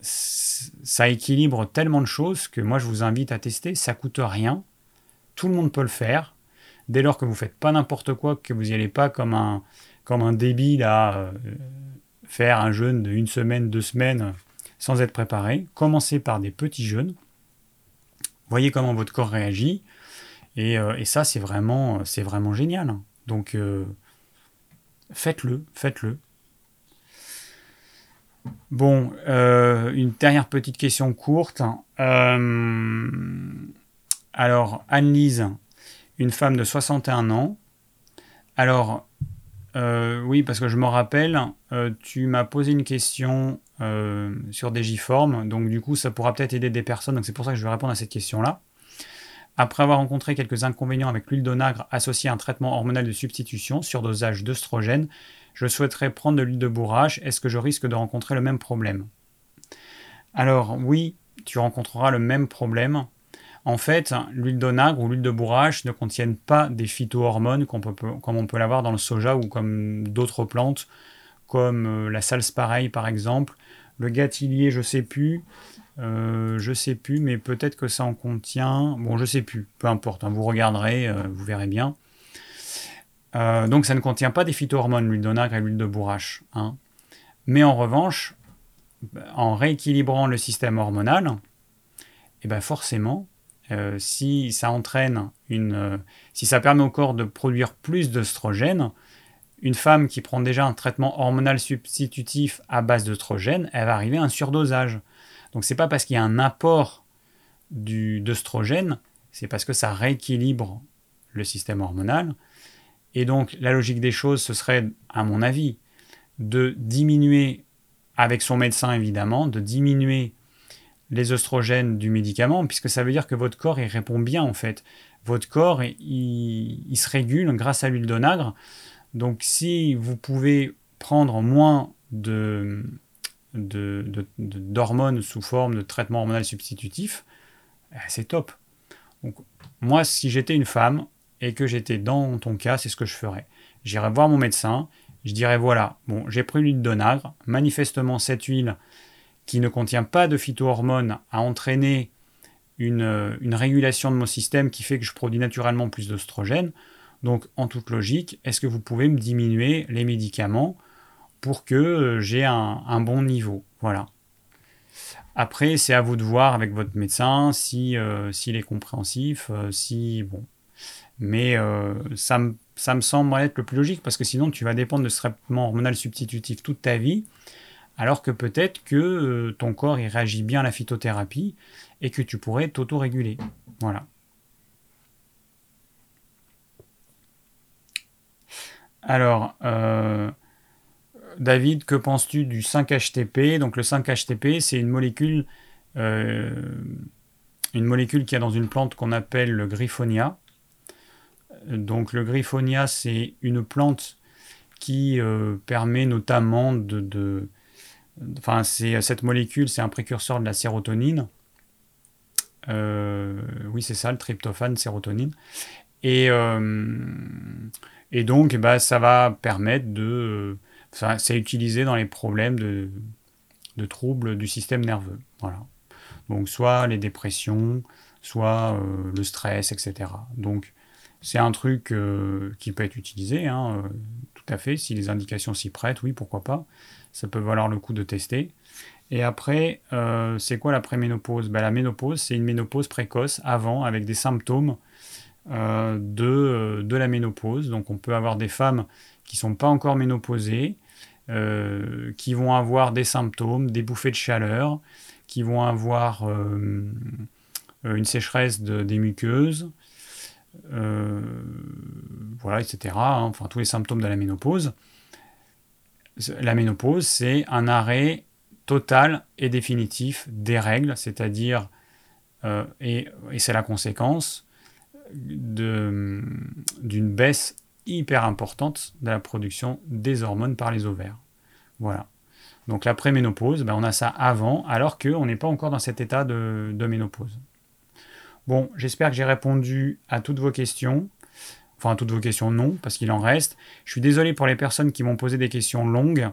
Ça équilibre tellement de choses que moi je vous invite à tester. Ça coûte rien. tout le monde peut le faire, dès lors que vous faites pas n'importe quoi, que vous n'y allez pas comme un, comme un débile à euh, faire un jeûne de une semaine, deux semaines sans être préparé. Commencez par des petits jeûnes. Voyez comment votre corps réagit. Et, euh, ça, c'est vraiment, génial. Donc, euh, faites-le, faites-le. Bon, une dernière petite question courte. alors, Anne-Lise, une femme de 61 ans. Alors, euh, oui, parce que je me rappelle, euh, tu m'as posé une question euh, sur Digiform, donc du coup, ça pourra peut-être aider des personnes, donc c'est pour ça que je vais répondre à cette question-là. Après avoir rencontré quelques inconvénients avec l'huile d'onagre associée à un traitement hormonal de substitution sur dosage d'œstrogène, je souhaiterais prendre de l'huile de bourrache. Est-ce que je risque de rencontrer le même problème? Alors oui, tu rencontreras le même problème en fait, l'huile d'onagre ou l'huile de bourrache ne contiennent pas des phytohormones comme on peut, l'avoir dans le soja ou comme d'autres plantes, comme euh, la salspareille par exemple. Le gâtillier, je sais plus. Euh, je sais plus, mais peut-être que ça en contient. Bon, je sais plus, peu importe, hein, vous regarderez, euh, vous verrez bien. donc ça ne contient pas des phytohormones, l'huile d'onagre et l'huile de bourrache. Hein. Mais en revanche, en rééquilibrant le système hormonal, eh ben forcément, euh, si ça entraîne une, euh, si ça permet au corps de produire plus d'œstrogène, une femme qui prend déjà un traitement hormonal substitutif à base d'œstrogène, elle va arriver à un surdosage. Donc c'est pas parce qu'il y a un apport d'œstrogène, c'est parce que ça rééquilibre le système hormonal. Et donc la logique des choses, ce serait, à mon avis, de diminuer, avec son médecin évidemment, de diminuer les oestrogènes du médicament, puisque ça veut dire que votre corps il répond bien en fait. Votre corps il, se régule grâce à l'huile d'onagre. Donc si vous pouvez prendre moins de, d'hormones sous forme de traitement hormonal substitutif, eh, c'est top. Donc, moi, si j'étais une femme et que j'étais dans ton cas, c'est ce que je ferais. J'irais voir mon médecin, je dirais voilà, bon, j'ai pris l'huile d'onagre, manifestement cette huile, qui ne contient pas de phytohormones a entraîné une, une, régulation de mon système qui fait que je produis naturellement plus d'oestrogène. Donc, en toute logique, est-ce que vous pouvez me diminuer les médicaments pour que euh, j'ai un, bon niveau? Voilà. Après, c'est à vous de voir avec votre médecin si euh, s'il est compréhensif, euh, si bon. Mais ça, ça me semble être le plus logique parce que sinon tu vas dépendre de ce traitement hormonal substitutif toute ta vie alors que peut-être que euh, ton corps réagit bien à la phytothérapie et que tu pourrais t'auto-réguler. Voilà. Alors, euh, David, que penses-tu du 5-HTP Donc le 5-HTP, c'est une molécule, euh, une molécule qui a dans une plante qu'on appelle le griffonia. Donc le griffonia, c'est une plante qui permet notamment de, Enfin, c'est cette molécule, c'est un précurseur de la sérotonine. Euh, oui, c'est ça, le tryptophane, sérotonine. Et, euh, donc, bah, ça va permettre de. c'est utilisé dans les problèmes de, de, troubles du système nerveux. Voilà. Donc, soit les dépressions, soit euh, le stress, etc. Donc, c'est un truc qui peut être utilisé, hein, tout à fait, si les indications s'y prêtent, oui, pourquoi pas ça peut valoir le coup de tester. Et après, euh, c'est quoi la préménopause? Ben, La ménopause, c'est une ménopause précoce avant, avec des symptômes euh, de, euh, la ménopause. Donc on peut avoir des femmes qui ne sont pas encore ménopausées, qui vont avoir des symptômes, des bouffées de chaleur, qui vont avoir une sécheresse de, des muqueuses, voilà, etc. Hein. enfin, tous les symptômes de la ménopause la ménopause, c'est un arrêt total et définitif des règles, c'est-à-dire, euh, et, c'est la conséquence d'une baisse hyper importante de la production des hormones par les ovaires. Voilà. Donc la préménopause, ben on a ça avant, alors qu'on n'est pas encore dans cet état de ménopause. Bon, j'espère que j'ai répondu à toutes vos questions. Enfin, toutes vos questions, non, parce qu'il en reste. Je suis désolé pour les personnes qui m'ont posé des questions longues,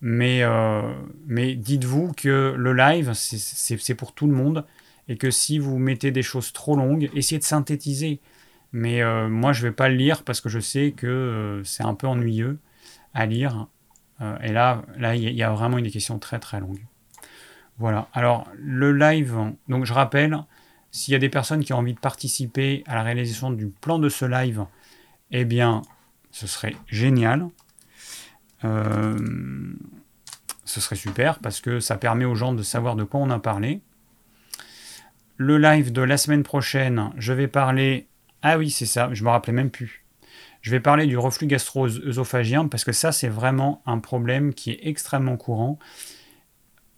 mais, euh, dites-vous que le live, c'est pour tout le monde et que si vous mettez des choses trop longues, essayez de synthétiser. Mais euh, moi, je ne vais pas le lire parce que je sais que euh, c'est un peu ennuyeux à lire. Et là, là, il y, a vraiment des questions très très longues. Voilà. Alors, le live, donc je rappelle, s'il y a des personnes qui ont envie de participer à la réalisation du plan de ce live, eh bien, ce serait génial. ce serait super parce que ça permet aux gens de savoir de quoi on a parlé. Le live de la semaine prochaine, je vais parler. Ah oui, c'est ça, je me rappelais même plus. Je vais parler du reflux gastro-œsophagien parce que ça, c'est vraiment un problème qui est extrêmement courant.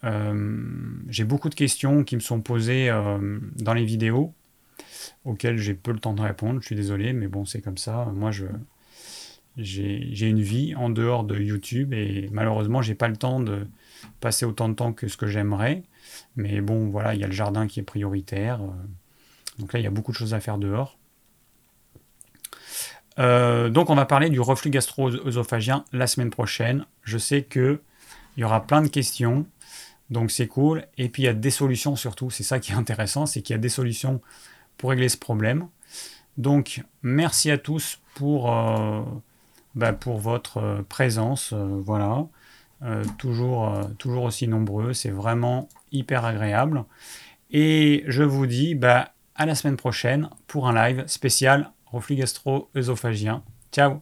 Euh, j'ai beaucoup de questions qui me sont posées euh, dans les vidéos auxquelles j'ai peu le temps de répondre. Je suis désolé, mais bon, c'est comme ça. Moi, je j'ai une vie en dehors de YouTube et malheureusement, j'ai pas le temps de passer autant de temps que ce que j'aimerais. Mais bon, voilà, il y a le jardin qui est prioritaire. Euh, donc là, il y a beaucoup de choses à faire dehors. Donc on va parler du reflux gastro-œsophagien la semaine prochaine. Je sais qu'il y aura plein de questions, donc c'est cool. Et puis il y a des solutions surtout, c'est ça qui est intéressant, c'est qu'il y a des solutions pour régler ce problème. Donc merci à tous pour, euh, bah, pour votre présence. voilà. toujours, toujours aussi nombreux, c'est vraiment hyper agréable. Et je vous dis bah, à la semaine prochaine pour un live spécial reflux gastro-œsophagien. Ciao